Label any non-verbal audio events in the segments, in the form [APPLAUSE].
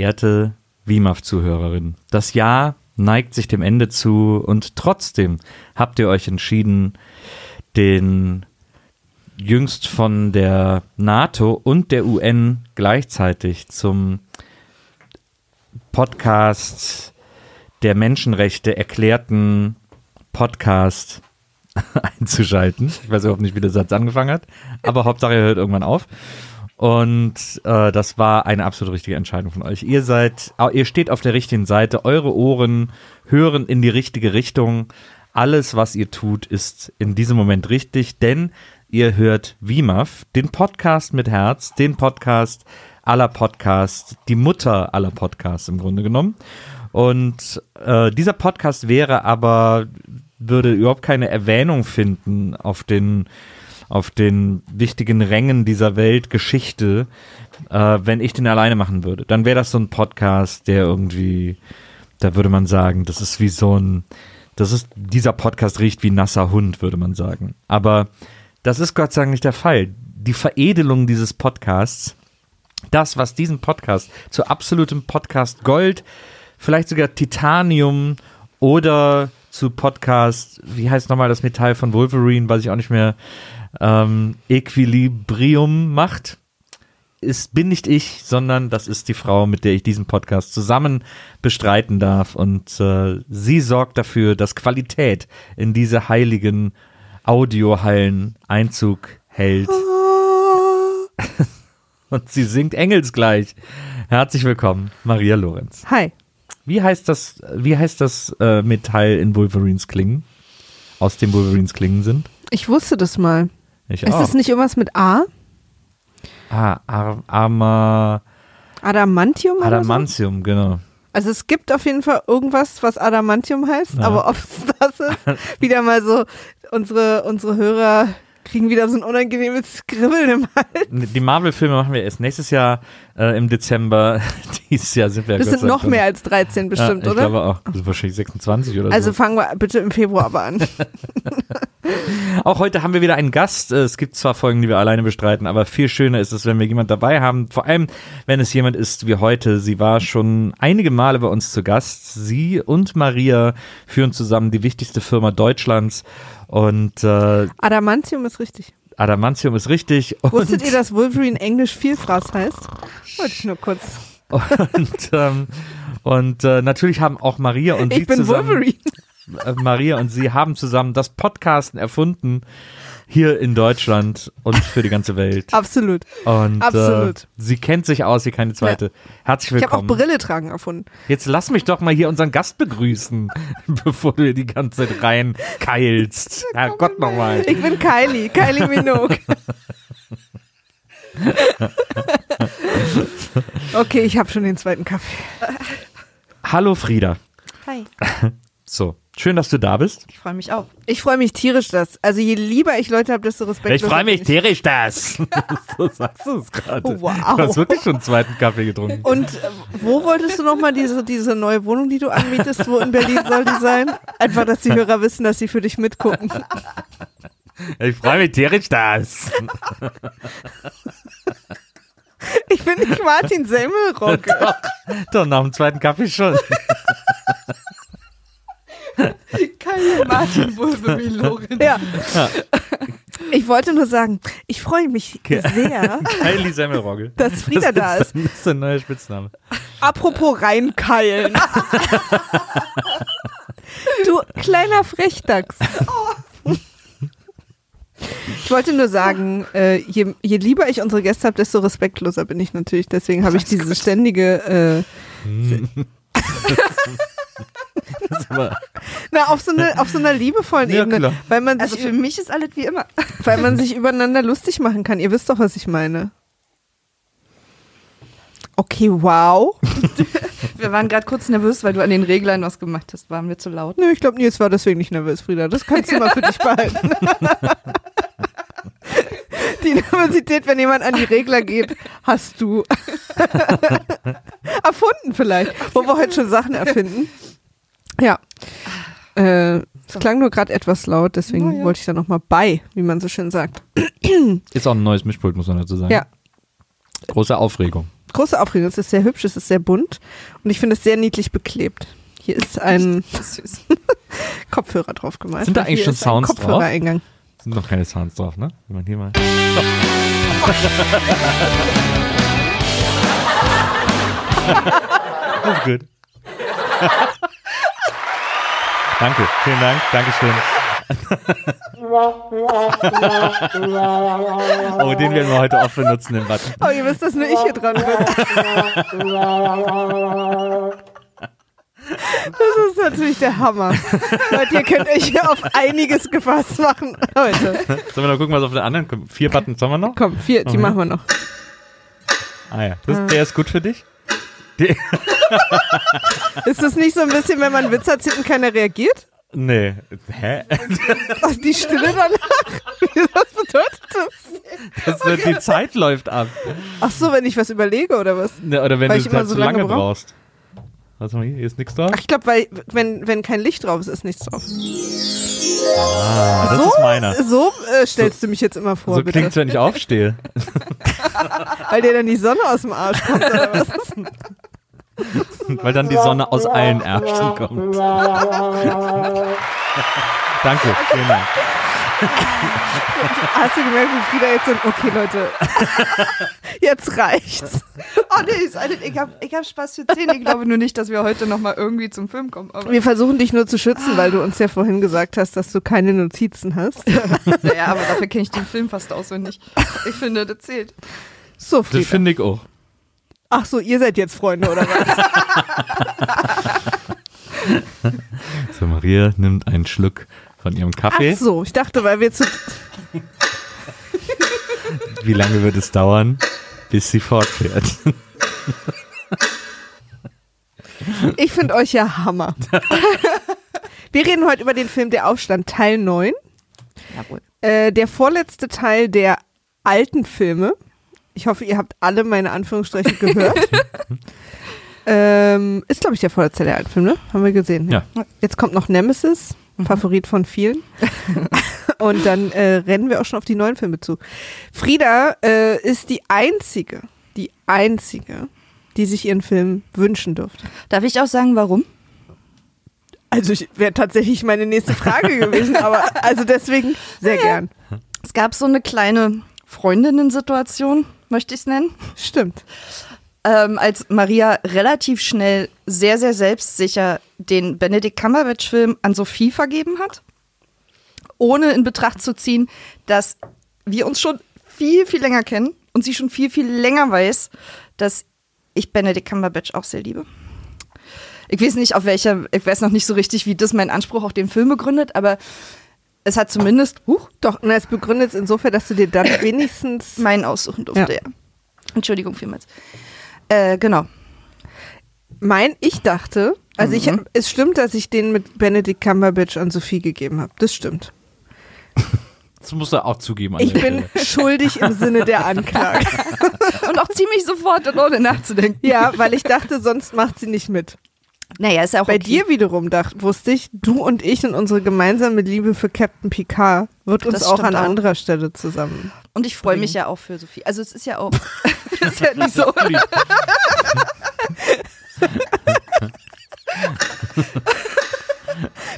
verehrte WIMAF-Zuhörerin. Das Jahr neigt sich dem Ende zu und trotzdem habt ihr euch entschieden, den jüngst von der NATO und der UN gleichzeitig zum Podcast der Menschenrechte erklärten Podcast [LAUGHS] einzuschalten. Ich weiß überhaupt nicht, wie der Satz angefangen hat, aber Hauptsache er hört irgendwann auf. Und äh, das war eine absolut richtige Entscheidung von euch. Ihr seid, ihr steht auf der richtigen Seite, eure Ohren hören in die richtige Richtung. Alles, was ihr tut, ist in diesem Moment richtig, denn ihr hört WIMAF, den Podcast mit Herz, den Podcast aller Podcasts, die Mutter aller Podcasts im Grunde genommen. Und äh, dieser Podcast wäre aber, würde überhaupt keine Erwähnung finden auf den auf den wichtigen Rängen dieser Weltgeschichte, äh, wenn ich den alleine machen würde. Dann wäre das so ein Podcast, der irgendwie, da würde man sagen, das ist wie so ein, das ist, dieser Podcast riecht wie nasser Hund, würde man sagen. Aber das ist Gott sei Dank nicht der Fall. Die Veredelung dieses Podcasts, das, was diesen Podcast zu absolutem Podcast Gold, vielleicht sogar Titanium oder zu Podcast, wie heißt nochmal das Metall von Wolverine, weiß ich auch nicht mehr, ähm, Equilibrium macht, ist, bin nicht ich, sondern das ist die Frau, mit der ich diesen Podcast zusammen bestreiten darf. Und äh, sie sorgt dafür, dass Qualität in diese heiligen Audiohallen Einzug hält. [LAUGHS] Und sie singt engelsgleich. Herzlich willkommen, Maria Lorenz. Hi. Wie heißt das, wie heißt das äh, Metall in Wolverines Klingen? Aus dem Wolverines Klingen sind? Ich wusste das mal. Ich Ist auch. es nicht irgendwas mit A? Ah, Ar Arma, Adamantium? Oder so? Adamantium, genau. Also es gibt auf jeden Fall irgendwas, was Adamantium heißt, Ja. aber ob es das ist, wieder mal so, unsere, unsere Hörer kriegen wieder so ein unangenehmes Kribbeln im Hals. Die Marvel-Filme machen wir erst nächstes Jahr äh, im Dezember. [LAUGHS] Dieses Jahr sind wir Das sind noch mehr als 13 bestimmt, ja, ich oder? glaube auch. Das ist wahrscheinlich 26 oder Also so. fangen wir bitte im Februar aber an. [LAUGHS] Auch heute haben wir wieder einen Gast. Es gibt zwar Folgen, die wir alleine bestreiten, aber viel schöner ist es, wenn wir jemand dabei haben. Vor allem, wenn es jemand ist wie heute. Sie war schon einige Male bei uns zu Gast. Sie und Maria führen zusammen die wichtigste Firma Deutschlands. Und äh, Adamantium ist richtig. Adamantium ist richtig. Wusstet ihr, dass Wolverine Englisch Vielfraß heißt? Wollte ich nur kurz. [LAUGHS] Und, ähm, und äh, natürlich haben auch Maria und sie Ich bin zusammen, Wolverine. Äh, Maria und sie haben zusammen das Podcasten erfunden hier in Deutschland und für die ganze Welt. [LAUGHS] Absolut. Und Absolut. Äh, sie kennt sich aus wie keine zweite. Herzlich Ich habe auch willkommen. Brille tragen erfunden. Jetzt lass mich doch mal hier unseren Gast begrüßen, [LAUGHS] bevor du hier die ganze Zeit rein keilst. [LAUGHS] Herrgott nochmal. Ich bin Kylie, Kylie Minogue. okay, ich habe schon den zweiten Kaffee. Hallo Frieda. Hi, So, schön, dass du da bist. ich freue mich auch. Ich freue mich tierisch, dass. Also je lieber ich Leute habe, desto respektloser Ich freue mich tierisch das. [LAUGHS] so sagst du es gerade. Oh, wow. Du hast wirklich schon einen zweiten Kaffee getrunken. Und äh, wo wolltest du nochmal diese, diese neue Wohnung, die du anmietest? Wo in Berlin soll die sein? Einfach, dass die Hörer wissen, dass sie für dich mitgucken. [LAUGHS] Ich freue mich tierisch das. Ich bin nicht Martin Semmelrock. [LAUGHS] Doch, nach dem zweiten Kaffee schon. Keine Martin Wolverine Lorenz. Ja. Ich wollte nur sagen, ich freue mich sehr, Kylie Semmelrogge. dass Frieda da ist. Das ist ein neuer Spitzname. Apropos reinkeilen. [LAUGHS] Du kleiner Frechdachs. Ich wollte nur sagen, äh, je, je lieber ich unsere Gäste habe, desto respektloser bin ich natürlich. Deswegen habe ich diese ständige, äh, aber, [LAUGHS] [LAUGHS] [LAUGHS] [LAUGHS] na, auf so, eine, auf so einer liebevollen Ja, Ebene, klar. weil man, Also sich, für mich ist alles wie immer. [LAUGHS] weil man sich übereinander lustig machen kann. Ihr wisst doch, was ich meine. Okay, wow. Wir waren gerade kurz nervös, weil du an den Reglern was gemacht hast. Waren wir zu laut? Nö, ich glaube, Nils war deswegen nicht nervös, Frieda. Das kannst du mal für dich behalten. Die Nervosität, wenn jemand an die Regler geht, hast du erfunden vielleicht, wo wir heute schon Sachen erfinden. Ja. Äh, es klang nur gerade etwas laut, deswegen Na ja. wollte ich da nochmal bei, wie man so schön sagt. [CLEARS THROAT] Ist auch ein neues Mischpult, muss man dazu sagen. Ja. Große Aufregung. Große Aufregung, es ist sehr hübsch, es ist sehr bunt und ich finde es sehr niedlich beklebt. Hier ist ein Das ist süß. [LAUGHS] Kopfhörer drauf gemalt. Sind da eigentlich hier schon ist ein Sounds drauf? Kopfhörereingang. Sind noch keine Sounds drauf, ne? Wenn man hier mal. [LAUGHS] [LAUGHS] das ist gut. Danke, vielen Dank, Dankeschön. [LAUGHS] oh, den werden wir heute oft benutzen, den Button. Oh, ihr wisst, dass nur ich hier dran bin. Das ist natürlich der Hammer. Leute, ihr könnt euch hier auf einiges gefasst machen heute. Sollen wir noch gucken, was auf der anderen kommt? Vier Buttons haben wir noch? Komm, vier, die Okay. machen wir noch. Ah ja, das, der ist gut für dich? Die, [LAUGHS] Ist das nicht so ein bisschen, wenn man einen Witz erzählt und keiner reagiert? nee. Hä? Die Stille danach? [LAUGHS] Was bedeutet das? Das, wird- die Zeit läuft ab. Ach so, wenn ich was überlege oder was? Ne, Oder wenn Weil du immer halt so zu lange, lange brauch. brauchst. Warte mal, hier ist nichts drauf. Ach, ich glaube, weil wenn, wenn kein Licht drauf ist, ist nichts drauf. Ah, das so ist meiner. so äh, stellst du mich jetzt immer vor, So bitte. klingt's, wenn ich aufstehe. [LAUGHS] Weil dir dann die Sonne aus dem Arsch kommt oder was? [LAUGHS] [LAUGHS] Weil dann die Sonne aus allen Ärschen kommt. Danke, vielen Dank. [LAUGHS] Hast du gemerkt, wie Frieda jetzt so, okay Leute, [LAUGHS] jetzt reicht's. Oh nee, ist ich habe ich hab Spaß für 10. Ich glaube nur nicht, dass wir heute nochmal irgendwie zum Film kommen. Aber Wir versuchen dich nur zu schützen, weil du uns ja vorhin gesagt hast, dass du keine Notizen hast. naja, aber dafür kenne ich den Film fast auswendig. Ich finde, das zählt. So, Das Frieda. finde ich auch. Ach so, ihr seid jetzt Freunde oder was? [LAUGHS] So, Maria nimmt einen Schluck von ihrem Kaffee. Ach so, ich dachte, weil wir zu... [LAUGHS] Wie lange wird es dauern, bis sie fortfährt? [LAUGHS] Ich finde euch ja Hammer. Wir reden heute über den Film Der Aufstand Teil 9. Jawohl. Äh, der vorletzte Teil der alten Filme. Ich hoffe, ihr habt alle meine Anführungsstriche [LAUGHS] gehört. ähm, ist, glaube ich, der vorletzte Filme, ne? Haben wir gesehen. Ja. Jetzt kommt noch Nemesis, Favorit von vielen. [LAUGHS] Und dann äh, rennen wir auch schon auf die neuen Filme zu. Frieda äh, ist die einzige, die einzige, die sich ihren Film wünschen durfte. Darf ich auch sagen, warum? Also wäre tatsächlich meine nächste Frage gewesen, aber also deswegen sehr gern. Es gab so eine kleine Freundinnen-Situation, möchte ich es nennen. Stimmt. ähm, als Maria relativ schnell sehr, sehr selbstsicher den Benedict Cumberbatch-Film an Sophie vergeben hat, ohne in Betracht zu ziehen, dass wir uns schon viel, viel länger kennen und sie schon viel, viel länger weiß, dass ich Benedict Cumberbatch auch sehr liebe. Ich weiß nicht, auf welcher, ich weiß noch nicht so richtig, wie das mein Anspruch auf den Film begründet, aber es hat zumindest, huch, Doch, na, es begründet es insofern, dass du dir dann [COUGHS] wenigstens. meinen aussuchen durfte, Ja. ja. Entschuldigung vielmals. Äh, genau. Mein, ich dachte, also ich, Mhm. es stimmt, dass ich den mit Benedict Cumberbatch an Sophie gegeben habe. Das stimmt. [LAUGHS] Das musst du auch zugeben. An Ich bin Stelle. [LAUGHS] schuldig im Sinne der [LAUGHS] Anklage. Und auch ziemlich sofort und ohne nachzudenken. Ja, weil ich dachte, sonst macht sie nicht mit. Naja, ist ja auch Bei okay. dir wiederum dacht, wusste ich, du und ich und unsere gemeinsame Liebe für Captain Picard wird uns auch an auch. anderer Stelle zusammen. Und ich freue mich ja auch für Sophie. Also es ist ja auch, [LAUGHS] [LAUGHS] ist ja nicht so.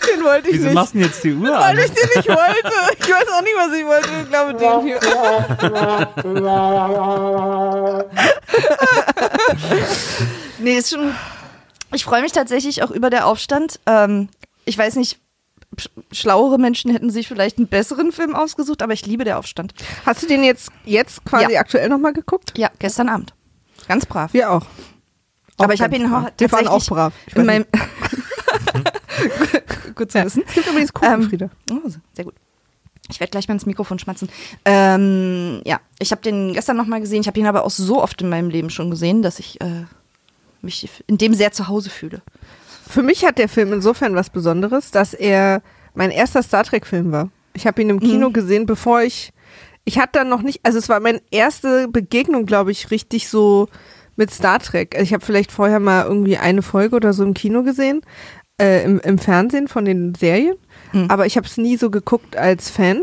Den wollte ich Wieso nicht. machst du denn jetzt die Uhr Weil an? ich den nicht wollte. Ich weiß auch nicht, was ich wollte. Ich glaube, den hier. [LAUGHS] Nee, ist schon. Ich freue mich tatsächlich auch über der Aufstand. Ähm, ich weiß nicht, sch- schlauere Menschen hätten sich vielleicht einen besseren Film ausgesucht, aber ich liebe der Aufstand. Hast du den jetzt, jetzt quasi Ja. aktuell nochmal geguckt? Ja, gestern Abend. Ganz brav. Wir auch. aber ich habe ihn brav. auch Wir waren auch tatsächlich brav. In meinem [LAUGHS] Gut zu wissen. Es gibt übrigens Kuchen, Ähm, Frieda. Oh, sehr gut. Ich werde gleich mal ins Mikrofon schmatzen. Ähm, ja, ich habe den gestern nochmal gesehen. Ich habe ihn aber auch so oft in meinem Leben schon gesehen, dass ich äh, mich in dem sehr zu Hause fühle. Für mich hat der Film insofern was Besonderes, dass er mein erster Star Trek-Film war. Ich habe ihn im Kino Mhm. gesehen, bevor ich Ich hatte dann noch nicht, also es war meine erste Begegnung, glaube ich, richtig so mit Star Trek. Also ich habe vielleicht vorher mal irgendwie eine Folge oder so im Kino gesehen, äh, im, im Fernsehen von den Serien, Mhm. aber ich habe es nie so geguckt als Fan.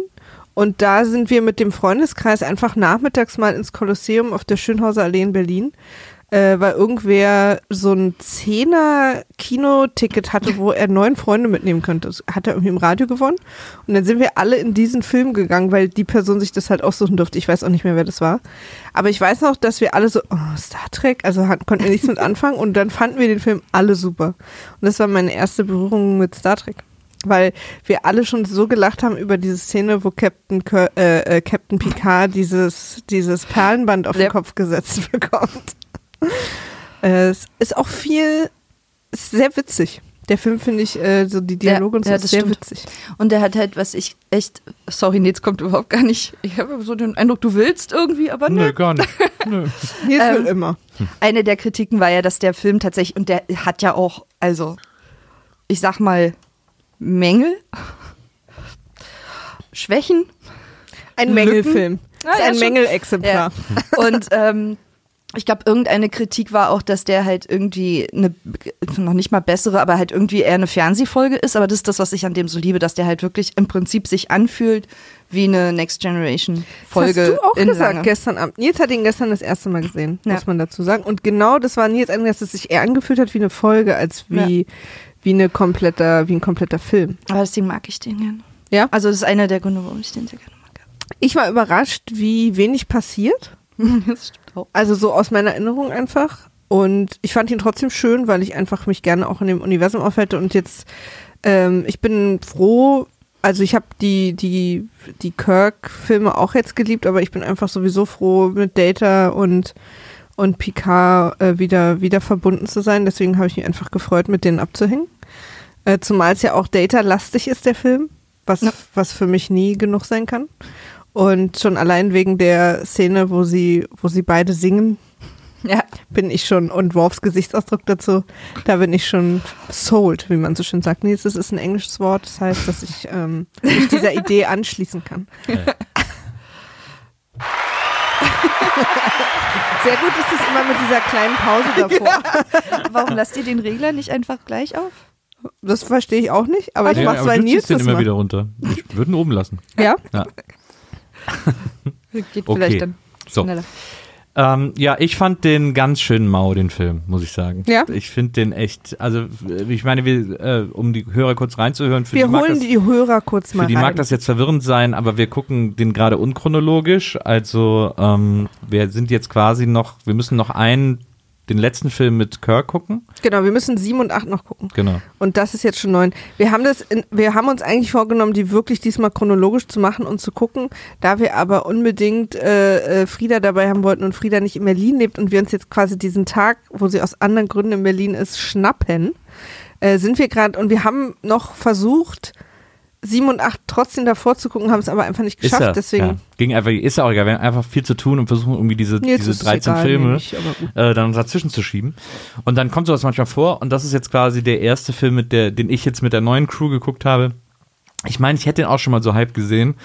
Und da sind wir mit dem Freundeskreis einfach nachmittags mal ins Kolosseum auf der Schönhauser Allee in Berlin, äh, weil irgendwer so ein Zehner Kinoticket hatte, wo er neun Freunde mitnehmen könnte. Das hat er irgendwie im Radio gewonnen. Und dann sind wir alle in diesen Film gegangen, weil die Person sich das halt aussuchen durfte. Ich weiß auch nicht mehr, wer das war. Aber ich weiß noch, dass wir alle so, oh, Star Trek, also konnten wir nichts mit anfangen. Und dann fanden wir den Film alle super. Und das war meine erste Berührung mit Star Trek. Weil wir alle schon so gelacht haben über diese Szene, wo Captain, äh, äh, Captain Picard dieses, dieses Perlenband auf den. Kopf gesetzt [LAUGHS] bekommt. [LAUGHS] Äh, es ist auch viel, ist sehr witzig. Der Film finde ich, äh, so die Dialoge und so ja, ist sehr stimmt. witzig. Und der hat halt, was ich echt, sorry, nee, jetzt kommt überhaupt gar nicht. Ich habe so den Eindruck, du willst irgendwie, aber Nö, nö. gar nicht. [LAUGHS] Nö. Nils Ähm, will immer. Eine der Kritiken war ja, dass der Film tatsächlich, und der hat ja auch, also, ich sag mal, Mängel, Schwächen. Ein. Mängelfilm. Ah, ist ja, ein. Mängelexemplar. Und ähm, ich glaube, irgendeine Kritik war auch, dass der halt irgendwie eine, noch nicht mal bessere, aber halt irgendwie eher eine Fernsehfolge ist. Aber das ist das, was ich an dem so liebe, dass der halt wirklich im Prinzip sich anfühlt wie eine Next Generation Folge. das hast du auch gesagt lange. gestern Abend. Nils hat ihn gestern das erste Mal gesehen, Ja. muss man dazu sagen. Und genau das war Nils eigentlich, dass es sich eher angefühlt hat wie eine Folge, als wie, wie, eine kompletter, wie ein kompletter Film. Aber deswegen mag ich den gerne. Ja? Also das ist einer der Gründe, warum ich den sehr gerne mag. Ich war überrascht, wie wenig passiert. [LAUGHS] das stimmt. Also so aus meiner Erinnerung einfach. Und ich fand ihn trotzdem schön, weil ich einfach mich gerne auch in dem Universum aufhalte. Und jetzt, ähm, ich bin froh, also ich habe die, die, die Kirk-Filme auch jetzt geliebt, aber ich bin einfach sowieso froh, mit Data und, und Picard äh, wieder, wieder verbunden zu sein. Deswegen habe ich mich einfach gefreut, mit denen abzuhängen. Äh, zumal es ja auch Data-lastig ist, der Film, was, Ja. was für mich nie genug sein kann. Und schon allein wegen der Szene, wo sie, wo sie beide singen, Ja, bin ich schon, und Worfs Gesichtsausdruck dazu, da bin ich schon sold, wie man so schön sagt. Nee, das ist ein englisches Wort, das heißt, dass ich ähm, mich dieser Idee anschließen kann. Sehr gut ist es immer mit dieser kleinen Pause davor. warum lasst ihr den Regler nicht einfach gleich auf? Das verstehe ich auch nicht, aber ich Ja, mach's, aber weil du Nils das immer macht. wieder runter. Ich würde ihn oben lassen. Ja? Ja. Geht Okay. vielleicht dann So. schneller. Ähm, ja, ich fand den ganz schön mau, den Film, muss ich sagen. Ja? Ich finde den echt, also ich meine, wir, äh, um die Hörer kurz reinzuhören, für Wir die holen das, die Hörer kurz mal für die rein. mag das jetzt verwirrend sein, aber wir gucken den gerade unchronologisch. Also ähm, wir sind jetzt quasi noch, wir müssen noch einen, den letzten Film mit Kirk gucken. Genau, wir müssen sieben und acht noch gucken. Genau. Und das ist jetzt schon neun. Wir haben das, in, wir haben uns eigentlich vorgenommen, die wirklich diesmal chronologisch zu machen und zu gucken. Da wir aber unbedingt äh, äh, Frieda dabei haben wollten und Frieda nicht in Berlin lebt und wir uns jetzt quasi diesen Tag, wo sie aus anderen Gründen in Berlin ist, schnappen, äh, sind wir gerade und wir haben noch versucht, sieben und acht trotzdem davor zu gucken, haben es aber einfach nicht geschafft. er, Deswegen. ja. Ging einfach, ist ja auch egal. Wir haben einfach viel zu tun und versuchen irgendwie diese, Jetzt diese ist es 13 egal, Filme gut. äh, dann dazwischen zu schieben. Und dann kommt sowas manchmal vor und das ist jetzt quasi der erste Film, mit der, den ich jetzt mit der neuen Crew geguckt habe. Ich meine, ich hätte den auch schon mal so halb gesehen,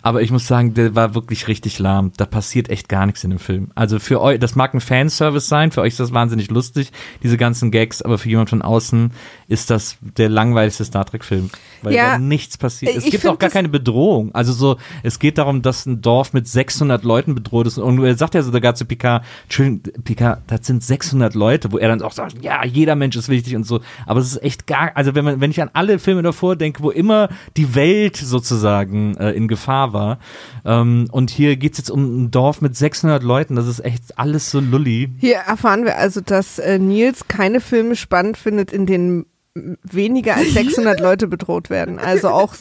aber ich muss sagen, der war wirklich richtig lahm. Da passiert echt gar nichts in dem Film. Also für euch, das mag ein Fanservice sein, für euch ist das wahnsinnig lustig, diese ganzen Gags, aber für jemand von außen ist das der langweiligste Star Trek-Film, weil Ja, da nichts passiert. äh, Es gibt auch gar keine Bedrohung. Also so, es geht darum, dass ein Dorf mit 600 Leuten bedroht ist und er sagt ja sogar zu Picard, Entschuldigung, Picard, das sind 600 Leute, wo er dann auch sagt, ja, jeder Mensch ist wichtig und so. Aber es ist echt gar, also wenn man, wenn ich an alle Filme davor denke, wo immer die Welt sozusagen äh, in Gefahr war, ähm, und hier geht's jetzt um ein Dorf mit 600 Leuten, das ist echt alles so lulli. Hier erfahren wir also, dass äh, Nils keine Filme spannend findet, in denen weniger als 600 Leute bedroht werden. Also auch,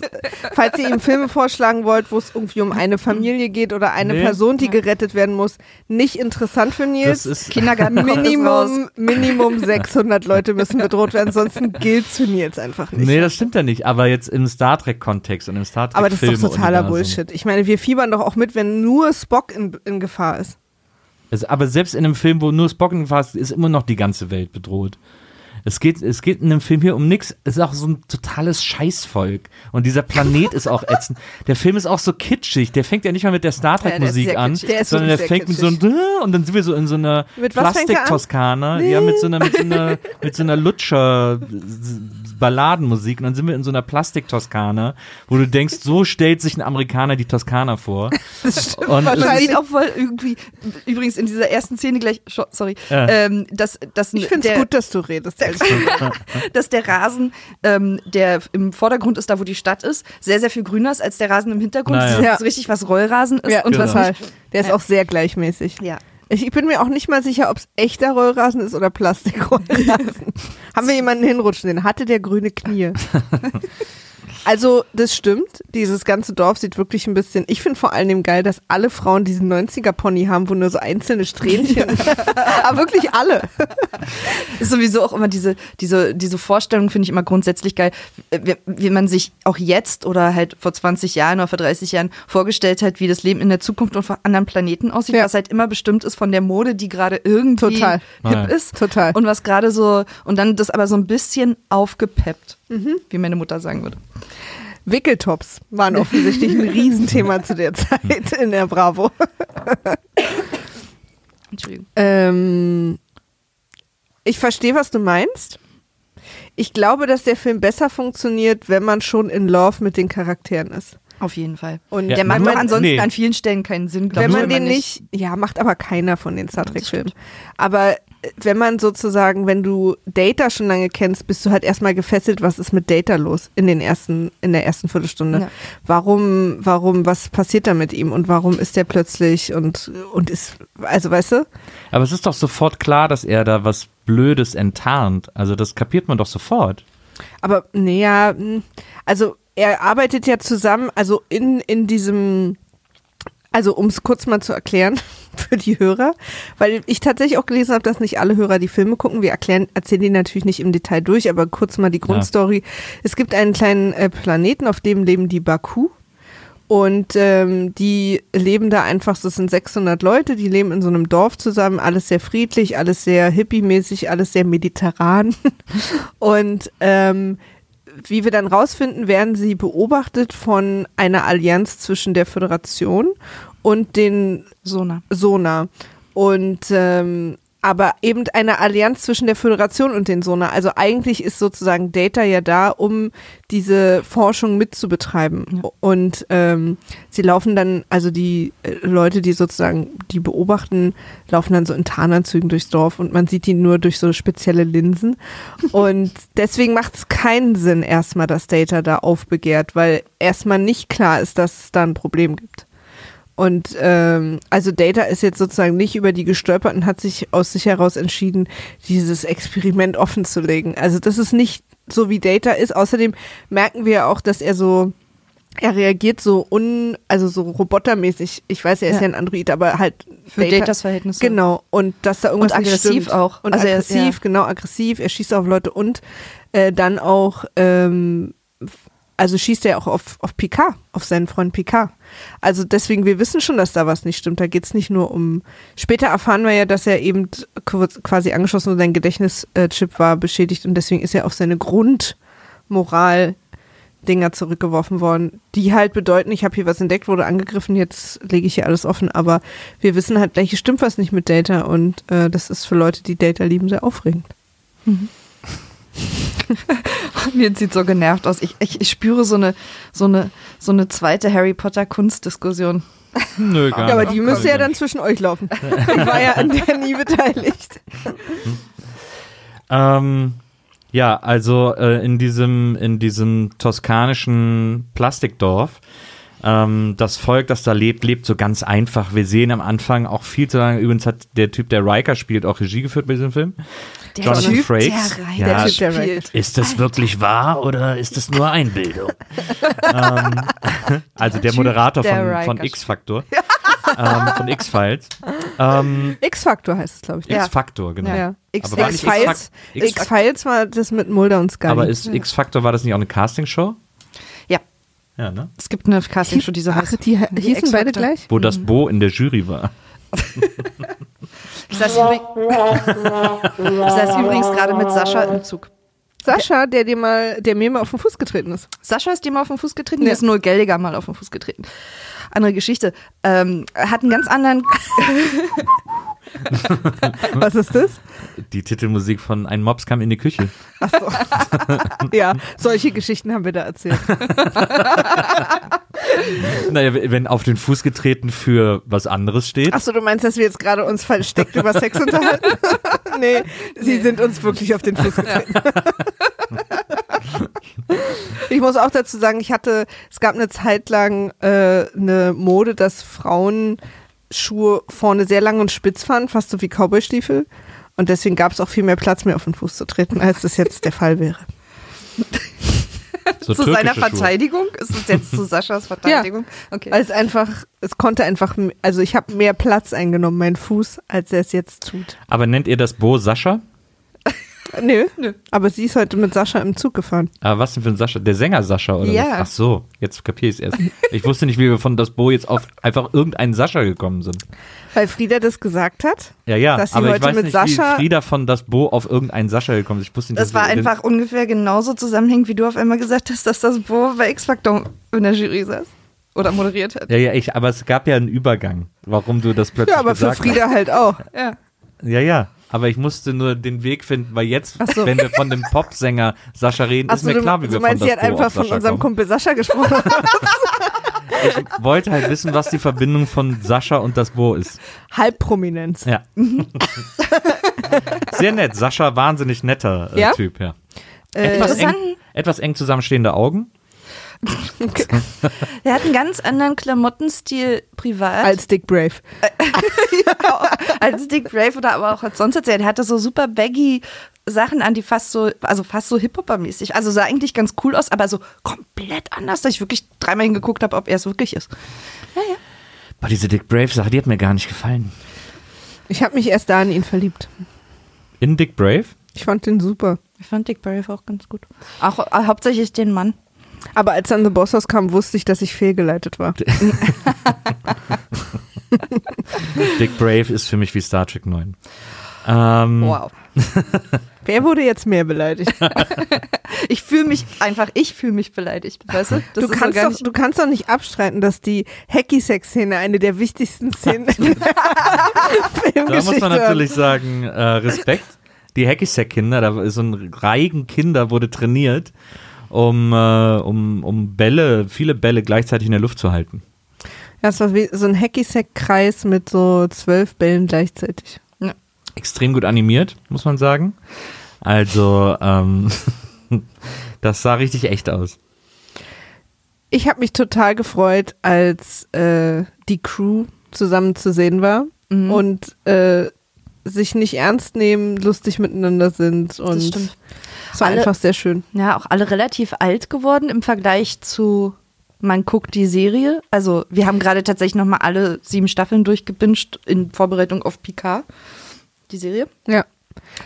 falls ihr ihm Filme vorschlagen wollt, wo es irgendwie um eine Familie geht oder eine Nee. Person, die gerettet werden muss, nicht interessant für Das Nils. ist, Kindergarten. Minimum, Minimum 600 Leute müssen bedroht werden, sonst gilt's für Nils einfach nicht. nee, das stimmt ja nicht, aber jetzt im Star Trek-Kontext und im Star Aber das ist doch totaler. Bullshit. Ich meine, wir fiebern doch auch mit, wenn nur Spock in, in Gefahr ist. Es, aber selbst in einem Film, wo nur Spock in Gefahr ist, ist immer noch die ganze Welt bedroht. Es geht, es geht in dem Film hier um nichts. Es ist auch so ein totales Scheißvolk. Und dieser Planet ist auch ätzend. Der Film ist auch so kitschig. Der fängt ja nicht mal mit der Star Ja, der ist Trek-Musik sehr an, kitschig. Der sondern der fängt sehr mit so einem [LAUGHS] und dann sind wir so in so einer Mit was fängt er an? Plastik-Toskana. Ja, mit so einer, mit so einer, mit so einer Lutscher. Balladenmusik und dann sind wir in so einer Plastik-Toskana, wo du denkst, so stellt sich ein Amerikaner die Toskana vor. [LAUGHS] Und es Man Wahrscheinlich. sieht auch voll irgendwie, übrigens in dieser ersten Szene gleich, sorry, Ja. ähm, dass, dass, Ich finde es der, gut, dass du redest. [LAUGHS] dass der Rasen, ähm, der im Vordergrund ist, da wo die Stadt ist, sehr, sehr viel grüner ist als der Rasen im Hintergrund. Naja. Das ist Ja. richtig, was Rollrasen ist Ja, und genau. was nicht. Der ist auch sehr gleichmäßig. Ja. Ich, ich bin mir auch nicht mal sicher, ob es echter Rollrasen ist oder Plastikrollrasen. [LAUGHS] Haben wir jemanden hinrutschen sehen? Hatte der grüne Knie? [LAUGHS] Also, das stimmt. Dieses ganze Dorf sieht wirklich ein bisschen. Ich finde vor allem geil, dass alle Frauen diesen 90er-Pony haben, wo nur so einzelne Strähnchen. [LAUGHS] Aber wirklich alle. Ist sowieso auch immer diese, diese, diese Vorstellung, finde ich immer grundsätzlich geil, wie, wie man sich auch jetzt oder halt vor 20 Jahren oder vor 30 Jahren vorgestellt hat, wie das Leben in der Zukunft und auf anderen Planeten aussieht, Ja. was halt immer bestimmt ist von der Mode, die gerade irgendwie Total. hip Ja. ist. Total. Und was gerade so, und dann das aber so ein bisschen aufgepeppt, wie meine Mutter sagen würde. Wickeltops waren offensichtlich ein [LAUGHS] Riesenthema zu der Zeit in der Bravo. [LAUGHS] Entschuldigung. Ähm, ich verstehe, was du meinst. Ich glaube, dass der Film besser funktioniert, wenn man schon in Love mit den Charakteren ist. Auf jeden Fall. Und Ja, Der macht doch ansonsten nee. an vielen Stellen keinen Sinn, glaub wenn ich, man den nicht, ja, macht aber keiner von den Star Trek Filmen. Aber wenn man sozusagen, wenn du Data schon lange kennst, bist du halt erstmal gefesselt, was ist mit Data los in den ersten, in der ersten Viertelstunde. Ja. Warum, warum, was passiert da mit ihm und warum ist der plötzlich und, und ist, also weißt du? Aber es ist doch sofort klar, dass er da was Blödes enttarnt. Also das kapiert man doch sofort. Aber naja, also er arbeitet ja zusammen, also in, in diesem, also um es kurz mal zu erklären für die Hörer, weil ich tatsächlich auch gelesen habe, dass nicht alle Hörer die Filme gucken. Wir erklären, erzählen die natürlich nicht im Detail durch, aber kurz mal die Grundstory. Es gibt einen kleinen äh, Planeten, auf dem leben die Baku. Und ähm, die leben da einfach, das sind 600 Leute, die leben in so einem Dorf zusammen, alles sehr friedlich, alles sehr hippie-mäßig, alles sehr mediterran. [LAUGHS] Und ähm, wie wir dann rausfinden, werden sie beobachtet von einer Allianz zwischen der Föderation und den Sona. Sona. Und ähm, aber eben eine Allianz zwischen der Föderation und den Sona. Also eigentlich ist sozusagen Data ja da, um diese Forschung mitzubetreiben. Und ähm, sie laufen dann, also die äh, Leute, die sozusagen die beobachten, laufen dann so in Tarnanzügen durchs Dorf und man sieht die nur durch so spezielle Linsen. [LAUGHS] Und deswegen macht es keinen Sinn erstmal, dass Data da aufbegehrt, weil erstmal nicht klar ist, dass es da ein Problem gibt. Und ähm, also Data ist jetzt sozusagen nicht über die gestolpert und hat sich aus sich heraus entschieden, dieses Experiment offen zu legen. Also das ist nicht so wie Data ist. Außerdem merken wir auch, dass er so, er reagiert so un, also so robotermäßig. Ich weiß, er ist Ja. ja, ein Android, aber halt Für Datas Verhältnisse. Genau. Und dass da irgendwas Und aggressiv auch. Und Also er- aggressiv, ja. genau, aggressiv. Er schießt auf Leute und äh, dann auch, ähm, also schießt er auch auf, auf Picard, auf seinen Freund Picard. Also deswegen, wir wissen schon, dass da was nicht stimmt. Da geht es nicht nur um. Später erfahren wir ja, dass er eben quasi angeschossen und sein Gedächtnischip war beschädigt und deswegen ist er auf seine Grundmoral Dinger zurückgeworfen worden, die halt bedeuten, ich habe hier was entdeckt, wurde angegriffen, jetzt lege ich hier alles offen, aber wir wissen halt gleich, stimmt was nicht mit Data und äh, das ist für Leute, die Data lieben, sehr aufregend. [LAUGHS] Mir sieht so genervt aus. Ich, ich, ich spüre so eine, so, eine, so eine zweite Harry Potter Kunstdiskussion. Nö, gar Ja, aber nicht. die müsste ja dann zwischen euch laufen. Ich war ja an der nie beteiligt. Ähm, ja, also äh, in diesem in diesem toskanischen Plastikdorf, ähm, das Volk, das da lebt, lebt so ganz einfach. Wir sehen am Anfang auch viel zu lange. Übrigens hat der Typ, der Riker spielt, auch Regie geführt bei diesem Film. Der Jonathan Typ, Frakes. der Ja. der Typ, der spielt. Ist das wirklich wahr oder ist das nur Einbildung? [LAUGHS] ähm, also der Moderator der von, von X-Factor. [LAUGHS] ähm, von X-Files. Ähm, X-Faktor heißt es, glaube ich. Ja. X-Factor, genau. Ja. X-Files war das mit Mulder und Scully. Aber ist X-Factor, war das nicht auch eine Castingshow? Ja, ne? es gibt eine Castingshow, die so Ach, heißt. die, Die hießen beide gleich? Wo das Bo in der Jury war. Ich saß, übrig ich saß übrigens gerade mit Sascha im Zug. Sascha, der dir mal, der mir mal auf den Fuß getreten ist. Sascha ist dir mal auf den Fuß getreten, mir Ja. ist Noel Geldiger mal auf den Fuß getreten. Andere Geschichte. Ähm, hat einen ganz anderen. [LAUGHS] [LAUGHS] Was ist das? Die Titelmusik von Ein Mops kam in die Küche. Achso. [LAUGHS] ja, solche Geschichten haben wir da erzählt. [LAUGHS] Naja, wenn auf den Fuß getreten für was anderes steht. Achso, du meinst, dass wir jetzt gerade uns versteckt über Sex unterhalten? nee, sie sind uns wirklich auf den Fuß getreten. ich muss auch dazu sagen, ich hatte, es gab eine Zeit lang äh, eine Mode, dass Frauen Schuhe vorne sehr lang und spitz waren, fast so wie Cowboystiefel. Und deswegen gab es auch viel mehr Platz, mir auf den Fuß zu treten, als das jetzt der Fall wäre. So zu seiner Schuhe. Verteidigung? Ist es jetzt zu [LAUGHS] Saschas Verteidigung? Okay. Weil es einfach, es konnte einfach, also ich habe mehr Platz eingenommen, mein Fuß, als er es jetzt tut. Aber nennt ihr das Bo Sascha? Nö, aber sie ist heute mit Sascha im Zug gefahren. Aber was denn für ein Sascha? Der Sänger Sascha oder Ja. was? Ach so, jetzt kapiere ich es erst. Ich wusste nicht, wie wir von das Bo jetzt auf einfach irgendeinen Sascha gekommen sind. Weil Frieda das gesagt hat. Ja, ja, Dass sie aber ich heute weiß mit nicht, Sascha- wie Frieda von das Bo auf irgendeinen Sascha gekommen ist. Ich wusste nicht, das dass war einfach ungefähr genauso zusammenhängend, wie du auf einmal gesagt hast, dass das Bo bei X-Factor in der Jury saß. Oder moderiert hat. Ja, ja, ich, aber es gab ja einen Übergang, warum du das plötzlich Ja, aber für gesagt Frieda halt auch. Ja. hast. Ja, ja. Aber ich musste nur den Weg finden, weil jetzt, Ach so. wenn wir von dem Popsänger Sascha reden, ist Achso, mir klar, wie du wir meinst, von sie das hat einfach von Sascha unserem kommen. Kumpel Sascha gesprochen. [LAUGHS] [LAUGHS] Ich wollte halt wissen, was die Verbindung von Sascha und das Bo ist. Halbprominenz. Ja. [LAUGHS] Sehr nett. Sascha, wahnsinnig netter äh, Ja? Typ, ja. Äh, Etwas eng, etwas eng zusammenstehende Augen. Der [LAUGHS] hat einen ganz anderen Klamottenstil privat. als Dick Brave. [LAUGHS] als Dick Brave oder aber auch als sonst erzählt. Er hatte so super baggy Sachen an, die fast so, also fast so Hip-Hopper-mäßig. Also sah eigentlich ganz cool aus, aber so komplett anders, dass ich wirklich dreimal hingeguckt habe, ob er es wirklich ist. Boah, diese Dick Brave-Sache, die hat mir gar nicht gefallen. Ich habe mich erst da in ihn verliebt. In Dick Brave? Ich fand den super. Ich fand Dick Brave auch ganz gut. Auch äh, hauptsächlich den Mann. Aber als dann The Boss House kam, wusste ich, dass ich fehlgeleitet war. [LAUGHS] Dick Brave ist für mich wie Star Trek 9. Ähm, Wow. [LAUGHS] Wer wurde jetzt mehr beleidigt? [LAUGHS] Ich fühle mich einfach, ich fühle mich beleidigt, weißt du? Das Du kannst, doch, nicht- du kannst doch nicht abstreiten, dass die Hacky-Sex-Szene eine der wichtigsten Szenen in der Da muss man natürlich sagen, äh, Respekt. Die Hacky-Sack-Kinder, da ist so ein Reigen Kinder wurde trainiert, um, äh, um, um Bälle, viele Bälle gleichzeitig in der Luft zu halten. Ja, es war wie so ein Hacky-Sack-Kreis mit so zwölf Bällen gleichzeitig. Extrem gut animiert, muss man sagen. Also, ähm, [LAUGHS] das sah richtig echt aus. Ich habe mich total gefreut, als äh, die Crew zusammen zu sehen war Mhm. und äh, sich nicht ernst nehmen, lustig miteinander sind und Das stimmt. es war Alle- einfach sehr schön. Ja, auch alle relativ alt geworden im Vergleich zu man guckt die Serie. Also wir haben gerade tatsächlich nochmal alle sieben Staffeln durchgebinged in Vorbereitung auf Picard, die Serie. Ja.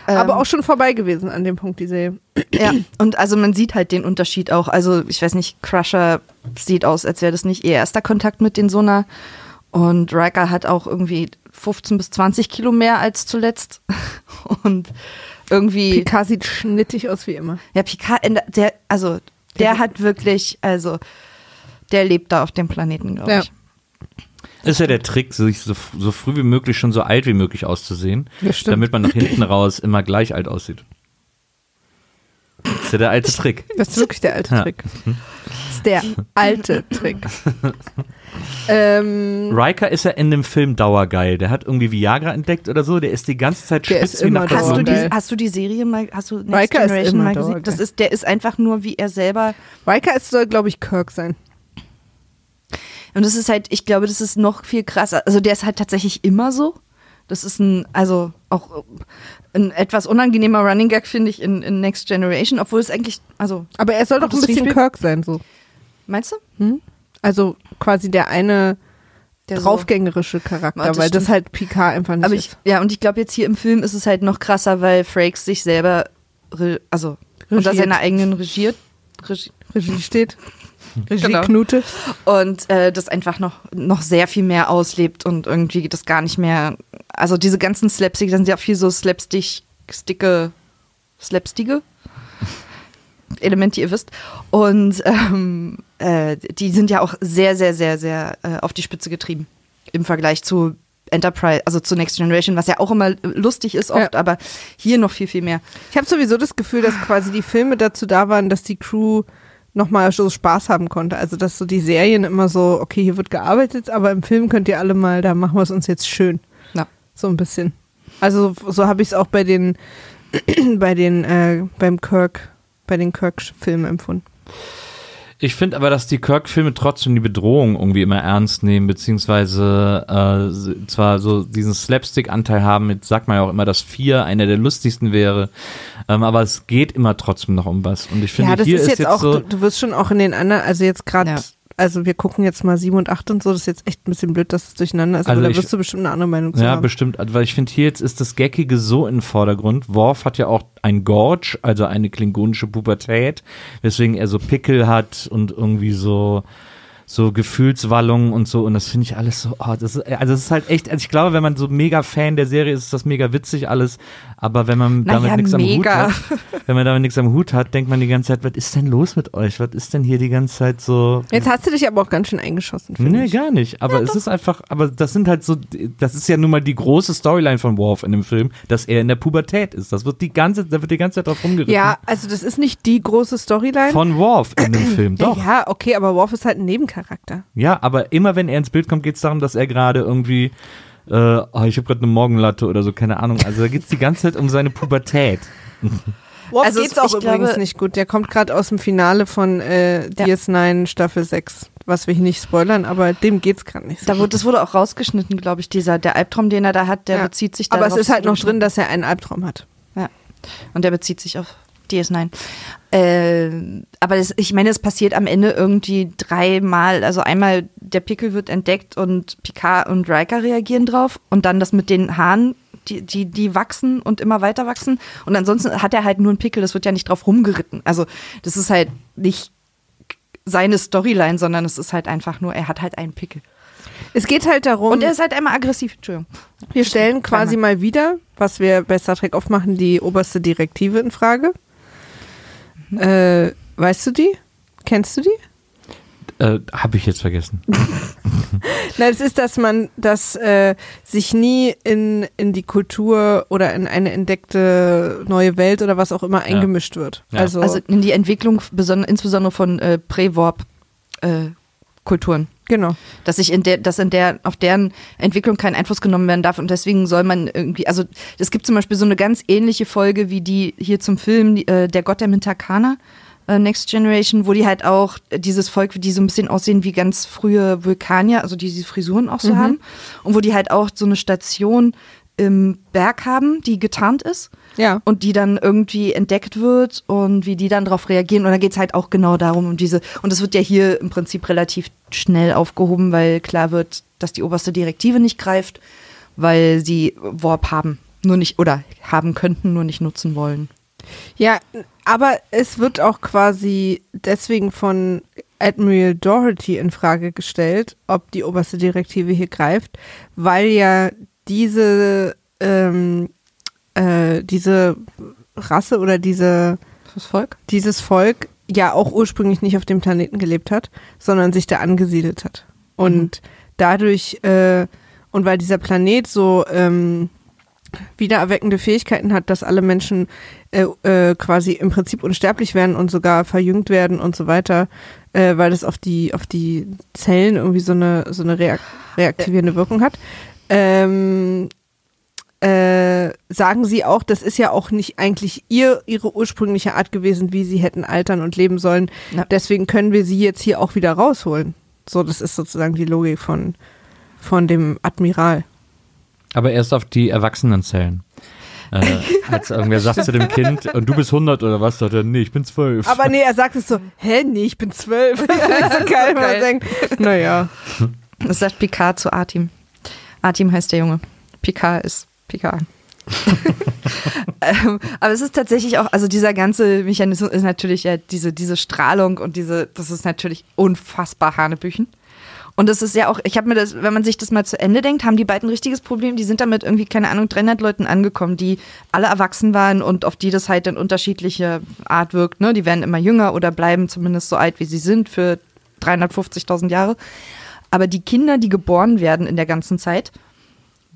Ähm, Aber auch schon vorbei gewesen an dem Punkt, die Serie. Ja, und also man sieht halt den Unterschied auch. Also ich weiß nicht, Crusher sieht aus, als wäre das nicht ihr erster Kontakt mit den Sona. Und Riker hat auch irgendwie 15 bis 20 Kilo mehr als zuletzt. [LAUGHS] Und irgendwie. Picard sieht schnittig aus wie immer. Ja, Picard, in der- der, also der hat wirklich, also der lebt da auf dem Planeten, glaube Ja. ich. Ist ja der Trick, sich so, so früh wie möglich schon so alt wie möglich auszusehen, damit man nach hinten raus immer gleich alt aussieht. Das ist ja der alte Trick. Das ist wirklich der alte Ja. Trick. Das ist der alte Trick. [LAUGHS] ähm, Riker ist ja in dem Film dauergeil. Der hat irgendwie Viagra entdeckt oder so. Der ist die ganze Zeit Der spitz ist wie immer nach Hast du, die, hast du die Serie mal, hast du Next Riker ist Generation immer mal gesehen? Das ist, der ist einfach nur wie er selber. Riker ist, soll, glaube ich, Kirk sein. Und das ist halt, ich glaube, das ist noch viel krasser. Also der ist halt tatsächlich immer so. Das ist ein, also auch ein etwas unangenehmer Running Gag, finde ich, in, in Next Generation, obwohl es eigentlich, also, Aber er soll doch Das ein bisschen Kirk sein, so. meinst du? Also quasi der eine Der draufgängerische Charakter, Ja, das weil das stimmt. halt Picard einfach nicht Aber ich, ist. ja, und ich glaube jetzt hier im Film ist es halt noch krasser, weil Frakes sich selber, also unter Regiert. seiner eigenen regiert, regi Regie steht. Regie Genau. Knute. und äh, das einfach noch, noch sehr viel mehr auslebt und irgendwie das gar nicht mehr also diese ganzen Slapstick, da sind ja viel so Slapstick, Sticke, Slapstige [LAUGHS] Elemente, ihr wisst. Und ähm, äh, die sind ja auch sehr, sehr, sehr, sehr äh, auf die Spitze getrieben im Vergleich zu Enterprise, also zu Next Generation, was ja auch immer lustig ist oft, Ja. aber hier noch viel, viel mehr. Ich habe sowieso das Gefühl, dass quasi die Filme dazu da waren, dass die Crew nochmal so Spaß haben konnte. Also dass so die Serien immer so, okay, hier wird gearbeitet, aber im Film könnt ihr alle mal, da machen wir es uns jetzt schön. Ja. So ein bisschen. Also so habe ich es auch bei den, [CLEARS THROAT] bei den, äh, beim Kirk, bei den Kirk-Filmen empfunden. Ich finde aber, dass die Kirk-Filme trotzdem die Bedrohung irgendwie immer ernst nehmen, beziehungsweise äh, zwar so diesen Slapstick-Anteil haben, jetzt sagt man ja auch immer, dass vier einer der lustigsten wäre, ähm, aber es geht immer trotzdem noch um was. Und ich finde, ja, das hier ist jetzt, auch, so, du, du wirst schon auch in den anderen, also jetzt gerade, Ja. Also wir gucken jetzt mal 7 und 8 und so, das ist jetzt echt ein bisschen blöd, dass es durcheinander ist, Also aber da wirst du bestimmt eine andere Meinung zu Ja, haben. bestimmt. Also, Weil ich finde, hier jetzt ist das Geckige so im Vordergrund. Worf hat ja auch ein Gorge, also eine klingonische Pubertät, weswegen er so Pickel hat und irgendwie so so Gefühlswallungen und so und das finde ich alles so, oh, das ist, also das ist halt echt, also ich glaube, wenn man so mega Fan der Serie ist, ist das mega witzig alles, aber wenn man Naja, damit nichts am Hut hat, [LAUGHS] wenn man damit nichts am Hut hat, denkt man die ganze Zeit, was ist denn los mit euch? Was ist denn hier die ganze Zeit so? Jetzt hast du dich aber auch ganz schön eingeschossen, finde Nee, ich. gar nicht. Aber es ist einfach, aber das sind halt so, das ist ja nun mal die große Storyline von Worf in dem Film, dass er in der Pubertät ist. Das wird die ganze, da wird die ganze Zeit drauf rumgeritten. Ja, also das ist nicht die große Storyline. Von Worf in dem Film, [CLEARS THROAT] doch. Ja, okay, aber Worf ist halt ein Nebencharakter. Ja, aber immer wenn er ins Bild kommt, geht es darum, dass er gerade irgendwie, äh, oh, ich habe gerade eine Morgenlatte oder so, keine Ahnung. Also da geht es die ganze Zeit um seine Pubertät. [LAUGHS] Worf Also geht's auch ich übrigens glaube- nicht gut. Der kommt gerade aus dem Finale von äh, Ja. DS9 Staffel 6. Was wir hier nicht spoilern, aber dem geht's gerade nicht so. Da wurde, das wurde auch rausgeschnitten, glaube ich, dieser, der Albtraum, den er da hat, der Ja. bezieht sich aber es darauf, ist halt noch drin, dass er einen Albtraum hat. Ja. Und der bezieht sich auf DS9. Äh, aber das, ich meine, es passiert am Ende irgendwie dreimal. Also einmal der Pickel wird entdeckt und Picard und Riker reagieren drauf. Und dann das mit den Haaren, die, die, die wachsen und immer weiter wachsen. Und ansonsten hat er halt nur einen Pickel, das wird ja nicht drauf rumgeritten. Also das ist halt nicht seine Storyline, sondern es ist halt einfach nur, er hat halt einen Pickel. Es geht halt darum, Und er ist halt einmal aggressiv. Entschuldigung. wir stellen quasi mal wieder, was wir bei Star Trek oft machen, die oberste Direktive in Frage. Mhm. Äh, weißt du die? Kennst du die? Äh, habe ich jetzt vergessen. [LAUGHS] [LAUGHS] Na, es ist, dass man, dass äh, sich nie in, in die Kultur oder in eine entdeckte neue Welt oder was auch immer eingemischt wird. Ja. Also, Also in die Entwicklung, beson- insbesondere von äh, Prä-Warp-Kulturen. genau. dass sich in der, dass in der, auf deren Entwicklung kein Einfluss genommen werden darf und deswegen soll man irgendwie, also es gibt zum Beispiel so eine ganz ähnliche Folge wie die hier zum Film, äh, der Gott der Mintakana, äh, Next Generation, wo die halt auch dieses Volk, die so ein bisschen aussehen wie ganz frühe Vulkanier, also die diese Frisuren auch so haben und wo die halt auch so eine Station im Berg haben, die getarnt ist Ja. und die dann irgendwie entdeckt wird und wie die dann darauf reagieren. Und da geht es halt auch genau darum, um diese, und das wird ja hier im Prinzip relativ schnell aufgehoben, weil klar wird, dass die oberste Direktive nicht greift, weil sie Warp haben, nur nicht, oder haben könnten, nur nicht nutzen wollen. Ja, aber es wird auch quasi deswegen von Admiral Doherty in Frage gestellt, ob die oberste Direktive hier greift, weil ja diese, ähm, äh, diese Rasse oder diese, Volk? dieses Volk ja auch ursprünglich nicht auf dem Planeten gelebt hat, sondern sich da angesiedelt hat. Und dadurch, äh, und weil dieser Planet so ähm, wiedererweckende Fähigkeiten hat, dass alle Menschen äh, äh, quasi im Prinzip unsterblich werden und sogar verjüngt werden und so weiter, äh, weil das auf die, auf die Zellen irgendwie so eine, so eine reak reaktivierende Wirkung hat. Ähm, äh, sagen sie auch, das ist ja auch nicht eigentlich ihr, ihre ursprüngliche Art gewesen, wie sie hätten altern und leben sollen. Ja. Deswegen können wir sie jetzt hier auch wieder rausholen. So, das ist sozusagen die Logik von, von dem Admiral. Aber erst auf die Erwachsenenzellen. Äh, [LAUGHS] als irgendwer sagt zu dem Kind, und du bist 100 oder was, sagt er, nee, ich bin 12. Aber nee, er sagt es so, hä, nee, ich bin zwölf. Das ist so geil, wenn man denkt, naja. Das sagt Picard zu Artim. Artim heißt der Junge. Picard ist Picard. [LAUGHS] ähm, aber es ist tatsächlich auch, also dieser ganze Mechanismus ist natürlich ja diese, diese Strahlung und diese, das ist natürlich unfassbar Hanebüchen. Und das ist ja auch, ich habe mir das, wenn man sich das mal zu Ende denkt, haben die beiden ein richtiges Problem. Die sind damit irgendwie, keine Ahnung, 300 Leuten angekommen, die alle erwachsen waren und auf die das halt in unterschiedliche Art wirkt. Ne? Die werden immer jünger oder bleiben zumindest so alt, wie sie sind für 350.000 Jahre. Aber die Kinder, die geboren werden in der ganzen Zeit,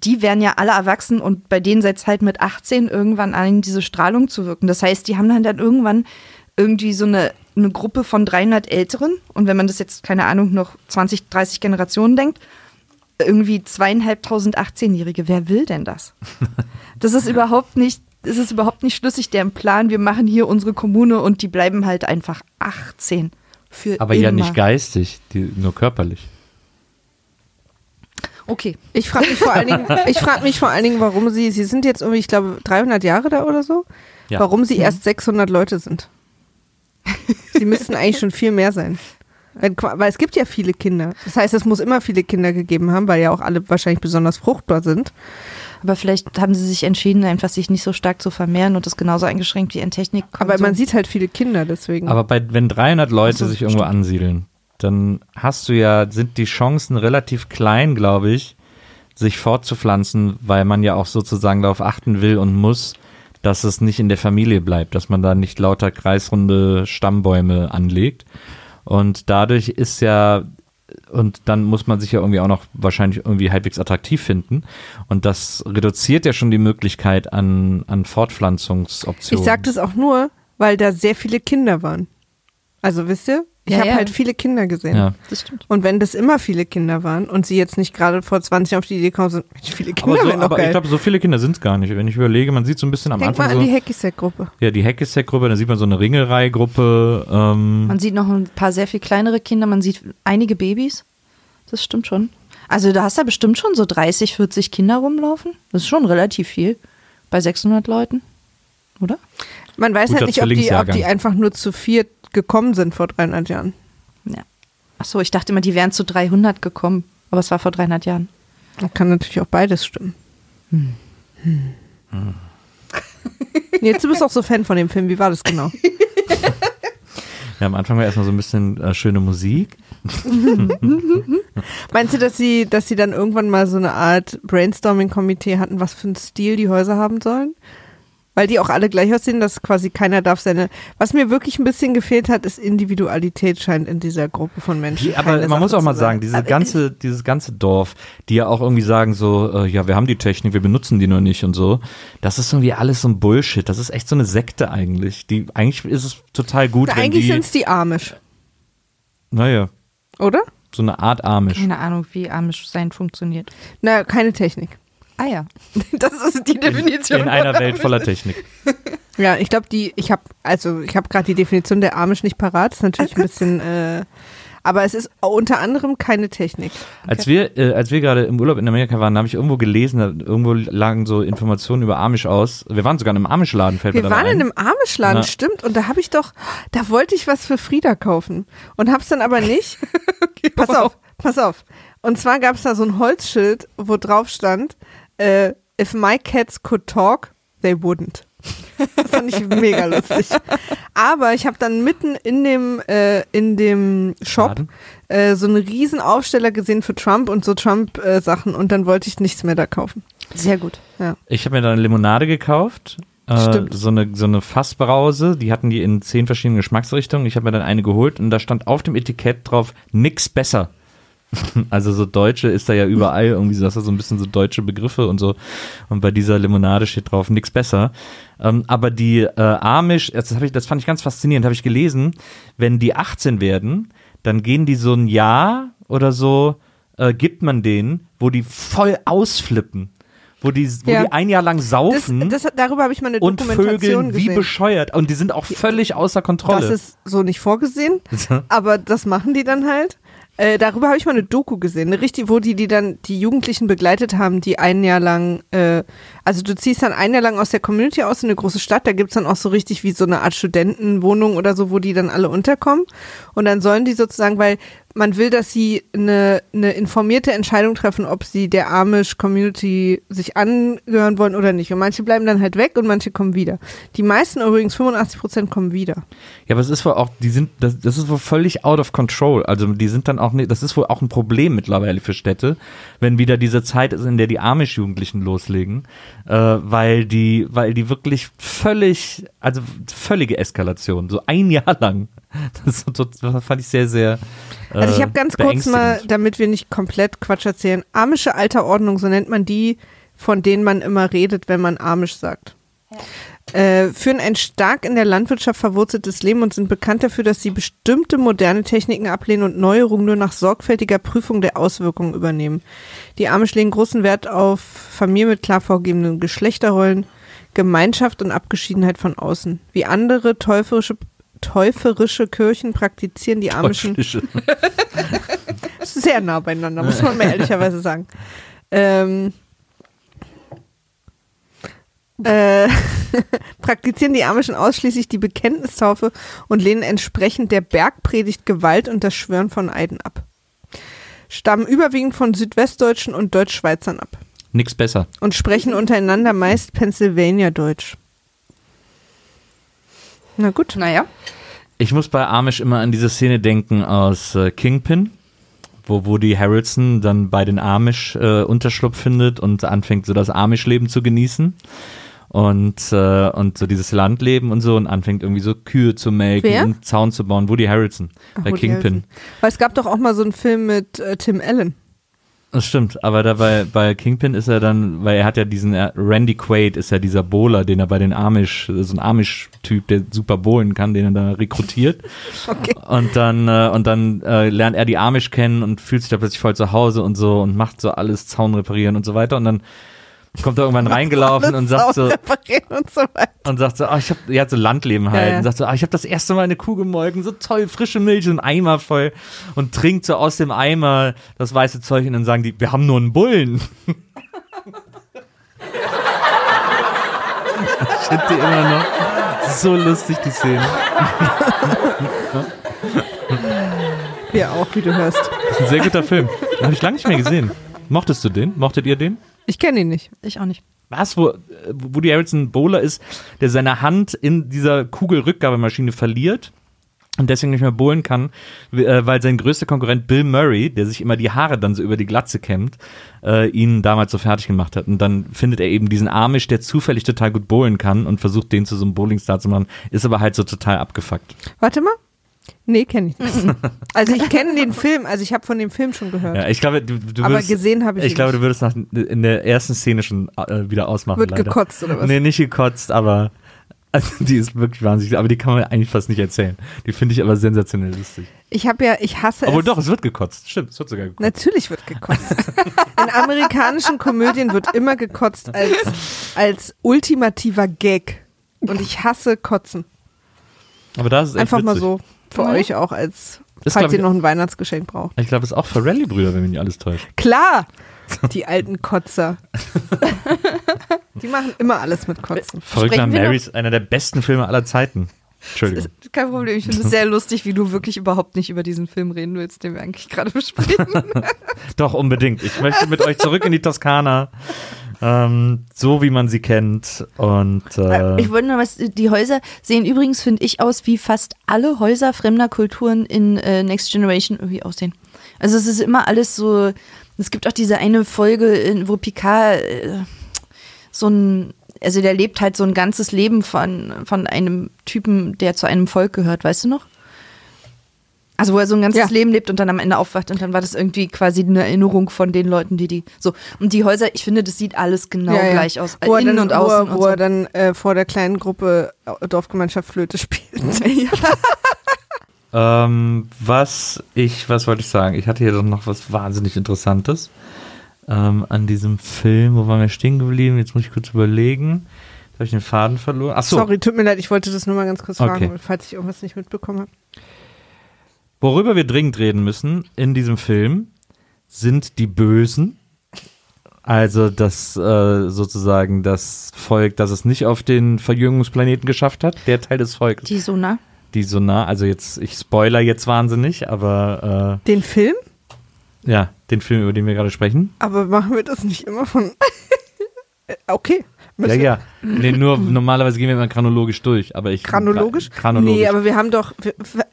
die werden ja alle erwachsen und bei denen setzt halt mit 18 irgendwann an, diese Strahlung zu wirken. Das heißt, die haben dann, dann irgendwann irgendwie so eine, eine Gruppe von 300 Älteren und wenn man das jetzt, keine Ahnung, noch 20, 30 Generationen denkt, irgendwie zweieinhalbtausend 18-Jährige. Wer will denn das? [LAUGHS] Das ist überhaupt nicht, das ist überhaupt nicht schlüssig, deren Plan. Wir machen hier unsere Kommune und die bleiben halt einfach 18. Für Aber immer. ja nicht geistig, die, nur körperlich. Okay. Ich frage mich vor allen Dingen, [LAUGHS] ich frage mich vor allen Dingen, warum sie, sie sind jetzt irgendwie, ich glaube, 300 Jahre da oder so, Ja. warum sie erst 600 Leute sind. Sie müssten eigentlich schon viel mehr sein. Weil, weil es gibt ja viele Kinder. Das heißt, es muss immer viele Kinder gegeben haben, weil ja auch alle wahrscheinlich besonders fruchtbar sind. Aber vielleicht haben sie sich entschieden, einfach sich nicht so stark zu vermehren und das genauso eingeschränkt wie in Technik. Aber man sieht halt viele Kinder deswegen. Aber bei, wenn 300 Leute sich irgendwo ansiedeln, dann hast du ja, sind die Chancen relativ klein, glaube ich, sich fortzupflanzen, weil man ja auch sozusagen darauf achten will und muss, dass es nicht in der Familie bleibt, dass man da nicht lauter kreisrunde Stammbäume anlegt. Und dadurch ist ja, und dann muss man sich ja irgendwie auch noch wahrscheinlich irgendwie halbwegs attraktiv finden. Und das reduziert ja schon die Möglichkeit an, an ich Fortpflanzungsoptionen. sage das auch nur, weil da sehr viele Kinder waren. Also wisst ihr, ich Ja, habe ja. halt viele Kinder gesehen. Ja. Das stimmt. Und wenn das immer viele Kinder waren und sie jetzt nicht gerade vor 20 Jahren auf die Idee kommen, sind viele Kinder Aber, so, aber ich geil. glaube, so viele Kinder sind es gar nicht. Wenn ich überlege, man sieht so ein bisschen am Denk mal Anfang an die so, Hackissack-Gruppe. ja, die Hackissack-Gruppe, dann sieht man so eine Ringelreihe-Gruppe. Ähm, Man sieht noch ein paar sehr viel kleinere Kinder, man sieht einige Babys. Das stimmt schon. Also da hast du ja bestimmt schon so 30, 40 Kinder rumlaufen. Das ist schon relativ viel bei 600 Leuten, oder? Man weiß Guter halt nicht, ob die, ob die einfach nur zu viert gekommen sind vor 300 Jahren. Ja. Ach so, ich dachte immer, die wären zu 300 gekommen, aber es war vor 300 Jahren. Dann kann natürlich auch beides stimmen. Hm. Jetzt du bist auch so Fan von dem Film. Wie war das genau? [LAUGHS] ja, am Anfang war erstmal so ein bisschen äh, schöne Musik. [LAUGHS] Meinst du, dass sie, dass sie dann irgendwann mal so eine Art Brainstorming-Komitee hatten, was für einen Stil die Häuser haben sollen? Weil die auch alle gleich aussehen, dass quasi keiner darf seine. Was mir wirklich ein bisschen gefehlt hat, ist Individualität scheint in dieser Gruppe von Menschen. Die, aber man muss Sache auch mal sagen, sein. diese ganze, dieses ganze Dorf, die ja auch irgendwie sagen so, äh, ja, wir haben die Technik, wir benutzen die nur nicht und so. Das ist irgendwie alles so ein Bullshit. Das ist echt so eine Sekte eigentlich. Die, eigentlich ist es total gut, Na, wenn eigentlich sind es die Amish, naja, oder? so eine Art Amish. Keine Ahnung, wie Amish sein funktioniert. Na, keine Technik. Ah ja. [LAUGHS] Das ist die Definition. In einer Welt voller Technik. Ja, ich glaube, die, ich habe, also ich habe gerade die Definition der Amish nicht parat. Ist natürlich ein bisschen, äh, aber es ist unter anderem keine Technik. Als wir, äh, als wir gerade im Urlaub in Amerika waren, habe ich irgendwo gelesen, da, irgendwo lagen so Informationen über Amish aus. Wir waren sogar in einem Amish-Laden, fällt Wir mir da waren ein. in einem Amish-Laden, stimmt, und da habe ich doch, da wollte ich was für Frieda kaufen und hab's dann aber nicht. [LAUGHS] pass auf, pass auf. Und zwar gab es da so ein Holzschild, wo drauf stand, äh, if my cats could talk, they wouldn't. Das fand ich mega lustig. Aber ich habe dann mitten in dem, äh, in dem Shop äh, so einen riesen Aufsteller gesehen für Trump und so Trump-Sachen und dann wollte ich nichts mehr da kaufen. Sehr gut. Ich habe mir dann eine Limonade gekauft. Äh, Stimmt. so eine so eine Fassbrause, die hatten die in zehn verschiedenen Geschmacksrichtungen. Ich habe mir dann eine geholt und da stand auf dem Etikett drauf nix besser. [LAUGHS] Also so Deutsche ist da ja überall irgendwie so, das ist so ein bisschen so deutsche Begriffe und so. Und bei dieser Limonade steht drauf nix besser. Ähm, aber die äh, Amish, das, ich, das fand ich ganz faszinierend, habe ich gelesen, wenn die 18 werden, dann gehen die so ein Jahr oder so, äh, gibt man denen, wo die voll ausflippen. Wo die, wo Ja. die ein Jahr lang Das, saufen das, darüber habe ich mal eine und Dokumentation Vögeln wie gesehen. bescheuert. Und die sind auch völlig außer Kontrolle. Das ist so nicht vorgesehen, [LAUGHS] aber das machen die dann halt. Äh, darüber habe ich mal eine Doku gesehen, eine richtig, wo die, die dann die Jugendlichen begleitet haben, die ein Jahr lang, äh, Also du ziehst dann ein Jahr lang aus der Community aus in eine große Stadt, da gibt's dann auch so richtig wie so eine Art Studentenwohnung oder so, wo die dann alle unterkommen. Und dann sollen die sozusagen, weil man will, dass sie eine, eine informierte Entscheidung treffen, ob sie der Amish-Community sich angehören wollen oder nicht. Und manche bleiben dann halt weg und manche kommen wieder. Die meisten übrigens, 85 Prozent kommen wieder. Ja, aber es ist wohl auch, die sind, das, das ist wohl völlig out of control. Also die sind dann auch nicht, das ist wohl auch ein Problem mittlerweile für Städte, wenn wieder diese Zeit ist, in der die Amish-Jugendlichen loslegen, äh, weil die, weil die wirklich völlig, also völlige Eskalation, so ein Jahr lang. Das, das fand ich sehr, sehr. Äh, Also ich habe ganz kurz mal, damit wir nicht komplett Quatsch erzählen, amische Alterordnung, so nennt man die, von denen man immer redet, wenn man amisch sagt. Äh, führen ein stark in der Landwirtschaft verwurzeltes Leben und sind bekannt dafür, dass sie bestimmte moderne Techniken ablehnen und Neuerungen nur nach sorgfältiger Prüfung der Auswirkungen übernehmen. Die Amish legen großen Wert auf Familie mit klar vorgegebenen Geschlechterrollen, Gemeinschaft und Abgeschiedenheit von außen. Wie andere täuferische, täuferische Kirchen praktizieren die amischen [LAUGHS] sehr nah beieinander, muss man mal ehrlicherweise sagen. Ähm, äh, [LAUGHS] praktizieren die Amischen ausschließlich die Bekenntnistaufe und lehnen entsprechend der Bergpredigt Gewalt und das Schwören von Eiden ab. Stammen überwiegend von Südwestdeutschen und Deutschschweizern ab Nix besser. und sprechen untereinander meist Pennsylvania-Deutsch. Na gut. Naja. Ich muss bei Amish immer an diese Szene denken aus äh, Kingpin, wo Woody Harrelson dann bei den Amish äh, Unterschlupf findet und anfängt so das Amish-Leben zu genießen. Und, äh, und so dieses Landleben und so und anfängt irgendwie so Kühe zu melken Wer? und Zaun zu bauen. Woody Harrelson bei Woody Kingpin. Harrelson. Weil es gab doch auch mal so einen Film mit äh, Tim Allen. Das stimmt, aber da bei, Kingpin ist er dann, weil er hat ja diesen, Randy Quaid ist ja dieser Bowler, den er bei den Amish, so ein Amish-Typ, der super bowlen kann, den er da rekrutiert. [LAUGHS] Okay. Und dann, äh, und dann äh, lernt er die Amish kennen und fühlt sich da plötzlich voll zu Hause und so und macht so alles Zaun reparieren und so weiter. Und dann kommt er irgendwann reingelaufen und sagt so, und so und sagt so, ah, ich hab, er hat so Landleben halt, Ja, ja. und sagt so, ah, ich habe das erste Mal eine Kuh gemolken, so toll, frische Milch, so ein Eimer voll und trinkt so aus dem Eimer das weiße Zeug und dann sagen die, wir haben nur einen Bullen. [LAUGHS] ich finde die immer noch so lustig, die Szene. Wir auch, wie du hörst. Das ist ein sehr guter Film. Den habe ich lange nicht mehr gesehen. Mochtest du den? Mochtet ihr den? Ich kenne ihn nicht. Ich auch nicht. Was, wo äh, Woody Harrelson ein Bowler ist, der seine Hand in dieser Kugelrückgabemaschine verliert und deswegen nicht mehr bowlen kann, äh, weil sein größter Konkurrent Bill Murray, der sich immer die Haare dann so über die Glatze kämmt, äh, ihn damals so fertig gemacht hat. Und dann findet er eben diesen Amish, der zufällig total gut bowlen kann und versucht, den zu so einem Bowlingstar zu machen, ist aber halt so total abgefuckt. Warte mal. Nee, kenne ich nicht. [LAUGHS] also ich kenne den Film, also ich habe von dem Film schon gehört. Ja, ich glaube, du, du aber würdest, gesehen habe ich, ich glaube, du würdest nach, in der ersten Szene schon äh, wieder ausmachen. Wird leider. gekotzt oder was? Nee, nicht gekotzt, aber [LAUGHS] also die ist wirklich wahnsinnig, aber die kann man eigentlich fast nicht erzählen. Die finde ich aber sensationell lustig. Ich habe ja, ich hasse Obwohl es. doch, es wird gekotzt. Stimmt, es wird sogar gekotzt. Natürlich wird gekotzt. In amerikanischen Komödien wird immer gekotzt als, als ultimativer Gag. Und ich hasse Kotzen. Aber da ist es echt Einfach mal witzig. so. Für Ja. euch auch als, Ist, falls ihr ich- noch ein Weihnachtsgeschenk braucht. Ich glaube, es ist auch für Rallye-Brüder, wenn mich nicht alles täuscht. Klar! [LAUGHS] Die alten Kotzer. [LAUGHS] Die machen immer alles mit Kotzen. Wir Mary ist einer der besten Filme aller Zeiten. Entschuldigung. Ist Kein Problem. Ich finde es sehr [LAUGHS] lustig, wie du wirklich überhaupt nicht über diesen Film reden willst, den wir eigentlich gerade besprechen. Doch, unbedingt. Ich möchte mit euch zurück in die Toskana. Ähm, so wie man sie kennt. Und äh, Ich wollte nur was, die Häuser sehen übrigens, finde ich, aus, wie fast alle Häuser fremder Kulturen in äh, Next Generation irgendwie aussehen. Also es ist immer alles so, es gibt auch diese eine Folge, in, wo Picard äh, so ein, also der lebt halt so ein ganzes Leben von, von einem Typen, der zu einem Volk gehört, weißt du noch? Also wo er so ein ganzes Ja. Leben lebt und dann am Ende aufwacht und dann war das irgendwie quasi eine Erinnerung von den Leuten, die die so und die Häuser, ich finde, das sieht alles genau Ja, ja. gleich aus, Wo innen dann, und außen wo er, und wo so. er dann äh, vor der kleinen Gruppe äh, Dorfgemeinschaft Flöte spielt. [LAUGHS] [LAUGHS] Ähm, was ich, was wollte ich sagen? Ich hatte hier doch noch was wahnsinnig Interessantes ähm, an diesem Film. Wo waren wir stehen geblieben? Jetzt muss ich kurz überlegen. Jetzt habe ich den Faden verloren. Ach so. Sorry, tut mir leid, ich wollte das nur mal ganz kurz Okay. fragen, falls ich irgendwas nicht mitbekommen habe. Worüber wir dringend reden müssen in diesem Film sind die Bösen. Also das äh, sozusagen das Volk, das es nicht auf den Verjüngungsplaneten geschafft hat, der Teil des Volkes, Die Sona. die so nah, also jetzt, ich spoiler jetzt wahnsinnig, aber Den Film? äh, ja, den Film, über den wir gerade sprechen. Aber machen wir das nicht immer von. [LAUGHS] Äh, okay. Ja, ja. Nee, nur normalerweise gehen wir immer chronologisch durch, aber ich. Chronologisch? Chronologisch. Nee, aber wir haben doch.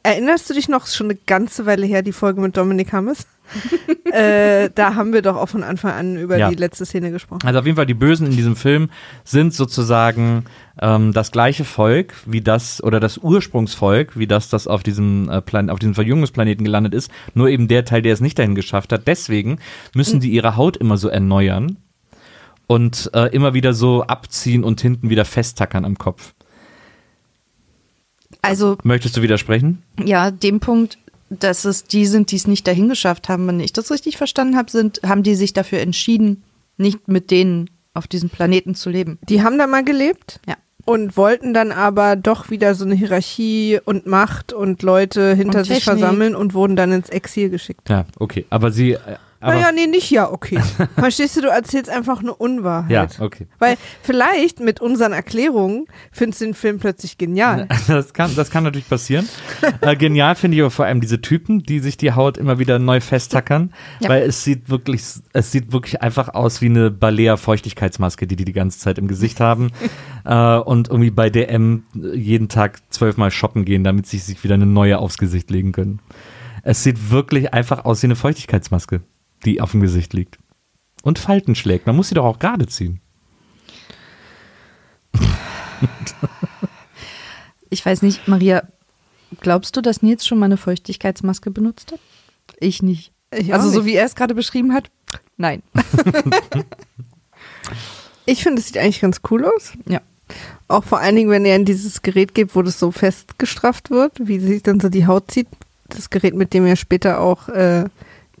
Erinnerst du dich noch, schon eine ganze Weile her, die Folge mit Dominik Hammes? [LAUGHS] äh, da haben wir doch auch von Anfang an über Ja. die letzte Szene gesprochen. Also auf jeden Fall, die Bösen in diesem Film sind sozusagen ähm, das gleiche Volk wie das oder das Ursprungsvolk, wie das, das auf diesem äh, Plan auf diesem Verjüngungsplaneten gelandet ist. Nur eben der Teil, der es nicht dahin geschafft hat. Deswegen müssen die ihre Haut immer so erneuern und äh, immer wieder so abziehen und hinten wieder festtackern am Kopf. Also Möchtest du widersprechen? ja, dem Punkt, dass es die sind, die es nicht dahin geschafft haben, wenn ich das richtig verstanden habe, sind, haben die sich dafür entschieden, nicht mit denen auf diesem Planeten zu leben. Die haben da mal gelebt Ja. und wollten dann aber doch wieder so eine Hierarchie und Macht und Leute hinter Und sich versammeln und wurden dann ins Exil geschickt. Ja, okay. Aber sie. Aber, naja, nee, nicht ja, okay. [LAUGHS] Verstehst du, du erzählst einfach eine Unwahrheit. ja, okay. Weil vielleicht mit unseren Erklärungen findest du den Film plötzlich genial. [LAUGHS] Das kann, das kann natürlich passieren. [LAUGHS] äh, genial finde ich aber vor allem diese Typen, die sich die Haut immer wieder neu festtackern, Ja. weil es sieht wirklich, es sieht wirklich einfach aus wie eine Balea-Feuchtigkeitsmaske, die die die ganze Zeit im Gesicht haben äh, und irgendwie bei DM jeden Tag zwölfmal shoppen gehen, damit sie sich wieder eine neue aufs Gesicht legen können. Es sieht wirklich einfach aus wie eine Feuchtigkeitsmaske, die auf dem Gesicht liegt. Und Falten schlägt. Man muss sie doch auch gerade ziehen. [LAUGHS] Ich weiß nicht, Maria, glaubst du, dass Nils schon mal eine Feuchtigkeitsmaske benutzt hat? Ich nicht. Ich also auch so nicht. wie er es gerade beschrieben hat? Nein. [LAUGHS] Ich finde, es sieht eigentlich ganz cool aus. Ja. Auch vor allen Dingen, wenn er in dieses Gerät geht, wo das so festgestrafft wird, wie sich dann so die Haut zieht. Das Gerät, mit dem ja später auch äh,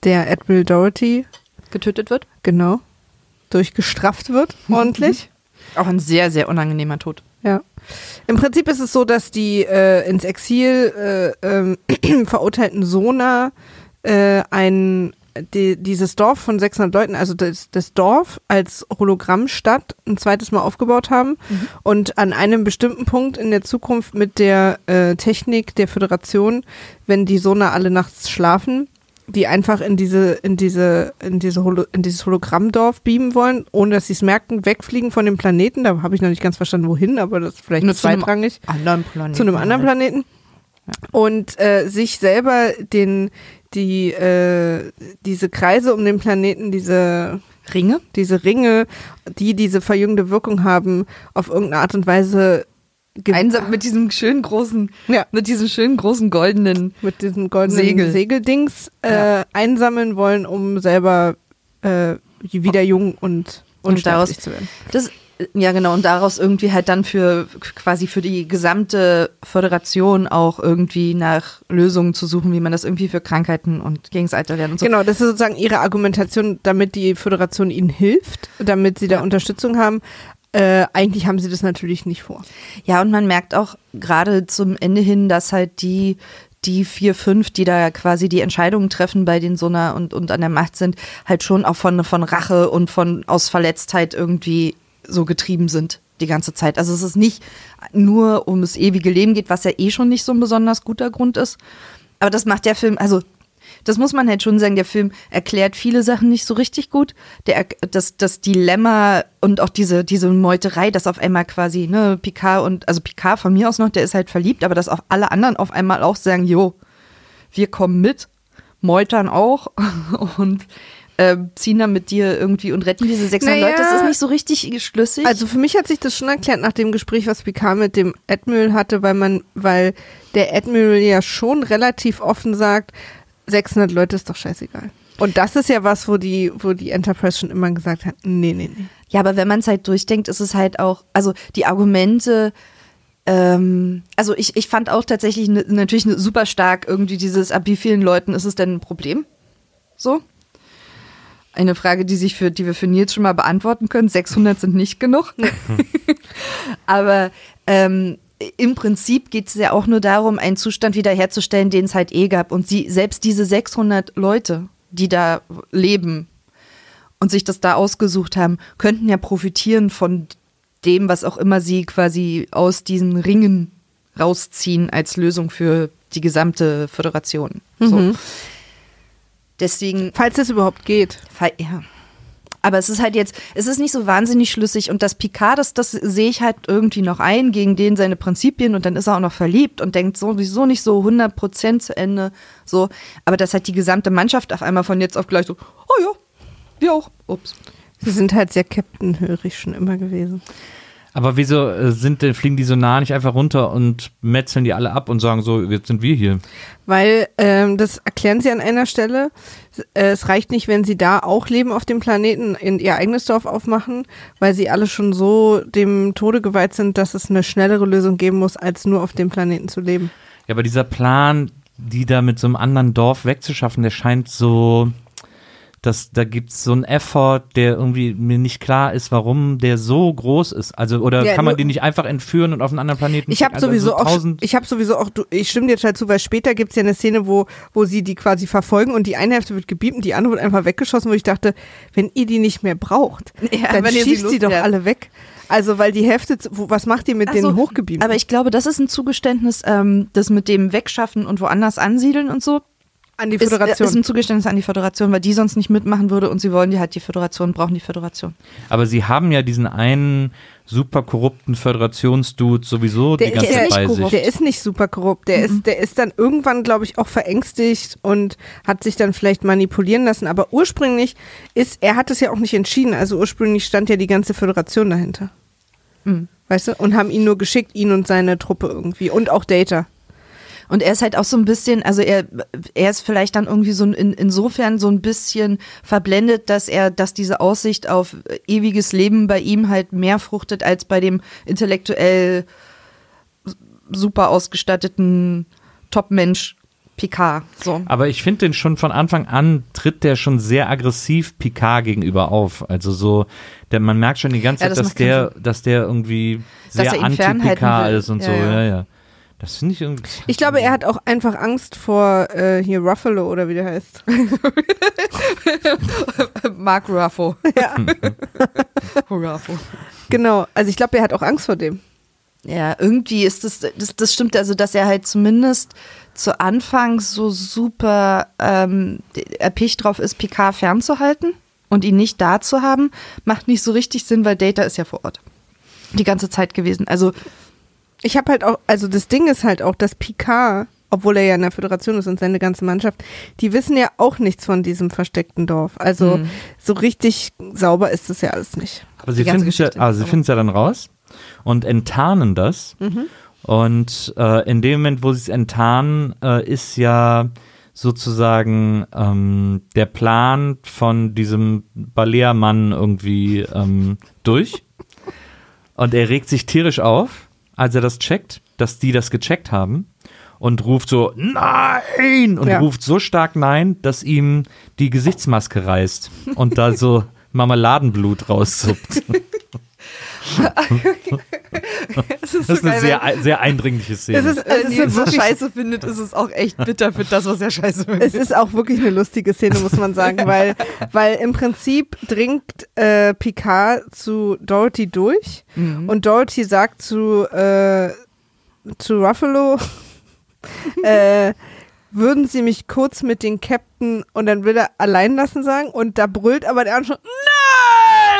der Admiral Doherty, Getötet wird? genau, durchgestrafft wird, [LAUGHS] ordentlich. Auch ein sehr, sehr unangenehmer Tod. Ja. Im Prinzip ist es so, dass die äh, ins Exil äh, ähm, [CLEARS THROAT] verurteilten Sona äh, ein, die, dieses Dorf von 600 Leuten, also das, das Dorf als Hologrammstadt ein zweites Mal aufgebaut haben und an einem bestimmten Punkt in der Zukunft mit der äh, Technik der Föderation, wenn die Sona alle nachts schlafen, die einfach in diese in diese in diese Holo, in dieses Hologrammdorf beamen wollen, ohne dass sie es merken, wegfliegen von dem Planeten. Da habe ich noch nicht ganz verstanden, wohin, aber das ist vielleicht Nur zu einem zweitrangig Anderen Planeten. zu einem anderen Planeten und äh, sich selber den die äh, diese Kreise um den Planeten, diese Ringe? diese Ringe, die diese verjüngende Wirkung haben, auf irgendeine Art und Weise Einsam mit diesem schönen großen, Ja. mit diesem schönen großen goldenen. mit diesem goldenen Segel. Segeldings äh, Ja. einsammeln wollen, um selber äh, wieder jung und Und daraus- zu werden. Das, ja, genau. Und daraus irgendwie halt dann für quasi für die gesamte Föderation auch irgendwie nach Lösungen zu suchen, wie man das irgendwie für Krankheiten und Alter werden und so. Genau, das ist sozusagen ihre Argumentation, damit die Föderation ihnen hilft, damit sie da Ja. Unterstützung haben. Äh, eigentlich haben sie das natürlich nicht vor. Ja, und man merkt auch gerade zum Ende hin, dass halt die, die vier, fünf, die da quasi die Entscheidungen treffen bei den Sona und, und an der Macht sind, halt schon auch von, von Rache und von aus Verletztheit irgendwie so getrieben sind die ganze Zeit. Also es ist nicht nur um das ewige Leben geht, was ja eh schon nicht so ein besonders guter Grund ist. Aber das macht der Film, also das muss man halt schon sagen, der Film erklärt viele Sachen nicht so richtig gut. Der, das, das Dilemma und auch diese, diese Meuterei, dass auf einmal quasi, ne, Picard und, also Picard von mir aus noch, der ist halt verliebt, aber dass auch alle anderen auf einmal auch sagen, jo, wir kommen mit, meutern auch [LAUGHS] und äh, ziehen dann mit dir irgendwie und retten diese 600 Naja. Leute. Das ist nicht so richtig schlüssig. Also für mich hat sich das schon erklärt nach dem Gespräch, was Picard mit dem Admiral hatte, weil man, weil der Admiral ja schon relativ offen sagt, 600 Leute ist doch scheißegal. Und das ist ja was, wo die, wo die Enterprise schon immer gesagt hat, nee, nee, nee. Ja, aber wenn man es halt durchdenkt, ist es halt auch, also die Argumente, ähm, also ich, ich fand auch tatsächlich ne, natürlich ne, super stark irgendwie dieses, ab wie vielen Leuten ist es denn ein Problem? So. Eine Frage, die sich für, die wir für Nils schon mal beantworten können. 600 sind nicht genug. [LAUGHS] aber ähm, im Prinzip geht es ja auch nur darum, einen Zustand wiederherzustellen, den es halt eh gab. Und sie, selbst diese 600 Leute, die da leben, und sich das da ausgesucht haben, könnten ja profitieren von dem, was auch immer sie quasi aus diesen Ringen rausziehen als Lösung für die gesamte Föderation. So. Mhm. Deswegen Falls es überhaupt geht. Fall- Ja. Aber es ist halt jetzt, es ist nicht so wahnsinnig schlüssig und das Picard, das, das sehe ich halt irgendwie noch ein, gegen den seine Prinzipien und dann ist er auch noch verliebt und denkt sowieso nicht so 100% zu Ende, so. Aber dass halt die gesamte Mannschaft auf einmal von jetzt auf gleich so, oh ja, wir auch, ups. Sie sind halt sehr Captain-hörig schon immer gewesen. Aber wieso äh, sind, denn- fliegen die so nah nicht einfach runter und metzeln die alle ab und sagen so, jetzt sind wir hier? Weil, ähm, das erklären sie an einer Stelle, es reicht nicht, wenn sie da auch leben auf dem Planeten, in ihr eigenes Dorf aufmachen, weil sie alle schon so dem Tode geweiht sind, dass es eine schnellere Lösung geben muss, als nur auf dem Planeten zu leben. Ja, aber dieser Plan, die da mit so einem anderen Dorf wegzuschaffen, der scheint so, dass da gibt es so einen Effort, der irgendwie mir nicht klar ist, warum der so groß ist. Also, oder Ja, kann man nur- den nicht einfach entführen und auf einen anderen Planeten Ich habe schicken? sowieso also auch, ich habe sowieso auch, du- ich stimme dir total zu, weil später gibt's ja eine Szene, wo, wo sie die quasi verfolgen und die eine Hälfte wird gebiebt und die andere wird einfach weggeschossen, wo ich dachte, wenn ihr die nicht mehr braucht, [LAUGHS] Ja, dann wenn ihr sie schießt sie doch ja. alle weg. Also, weil die Hälfte, zu- wo, was macht ihr mit Ach den so? Aber ich glaube, das ist ein Zugeständnis, ähm, das mit dem Wegschaffen und woanders ansiedeln und so. An die Ist, Föderation. ist ein Zugeständnis an die Föderation, weil die sonst nicht mitmachen würde und sie wollen die halt die Föderation, brauchen die Föderation. Aber sie haben ja diesen einen super korrupten Föderationsdude sowieso die der, ganze ist ja Zeit bei nicht sich. korrupt. der ist nicht super korrupt. Der, ist, der ist dann irgendwann, glaube ich, auch verängstigt und hat sich dann vielleicht manipulieren lassen. Aber ursprünglich ist, er hat es ja auch nicht entschieden. Also ursprünglich stand ja die ganze Föderation dahinter. Mhm. Weißt du? Und haben ihn nur geschickt, ihn und seine Truppe irgendwie. Und auch Data. Und er ist halt auch so ein bisschen, also er, er ist vielleicht dann irgendwie so in, insofern so ein bisschen verblendet, dass er, dass diese Aussicht auf ewiges Leben bei ihm halt mehr fruchtet als bei dem intellektuell super ausgestatteten Top-Mensch Picard. So. Aber ich finde den schon von Anfang an tritt der schon sehr aggressiv Picard gegenüber auf. Also so, der, man merkt schon die ganze Ja, Zeit, das dass macht keinen der, dass der irgendwie Dass sehr anti-Picard ist und Ja, so. ja. Ja, ja. Das finde ich irgendwie. Ich glaube, er hat auch einfach Angst vor äh, hier Ruffalo oder wie der heißt. [LAUGHS] Mark Ruffo. ja, [LAUGHS] Ruffo. genau. Also ich glaube, er hat auch Angst vor dem. Ja, irgendwie ist das, das, das stimmt, also dass er halt zumindest zu Anfang so super ähm, erpicht drauf ist, Picard fernzuhalten und ihn nicht da zu haben, macht nicht so richtig Sinn, weil Data ist ja vor Ort. Die ganze Zeit gewesen. Also, Ich habe halt auch, also das Ding ist halt auch, dass Picard, obwohl er ja in der Föderation ist und seine ganze Mannschaft, die wissen ja auch nichts von diesem versteckten Dorf. Also Mhm. so richtig sauber ist das ja alles nicht. Aber sie finden es ja, ah, sie ja dann raus und enttarnen das. Mhm. Und äh, in dem Moment, wo sie es enttarnen, äh, ist ja sozusagen ähm, der Plan von diesem Balea-Mann irgendwie ähm, durch. Und er regt sich tierisch auf, als er das checkt, dass die das gecheckt haben. Und ruft so, nein! Und Ja. ruft so stark nein, dass ihm die Gesichtsmaske reißt. Und da so [LAUGHS] Marmeladenblut raussuppt. [LAUGHS] [LAUGHS] es ist, Das ist eine sehr, sehr eindringliche Szene. Es ist, wenn es, ihr ist so wirklich, scheiße findet, ist es auch echt bitter für das, was er scheiße findet. es ist auch wirklich eine lustige Szene, muss man sagen, weil, [LAUGHS] weil im Prinzip dringt äh, Picard zu Dorothy durch Mhm. und Dorothy sagt zu, äh, zu Ruffalo, [LAUGHS] äh, würden Sie mich kurz mit den Captain und dann will er allein lassen sagen und da brüllt aber der andere schon, nein!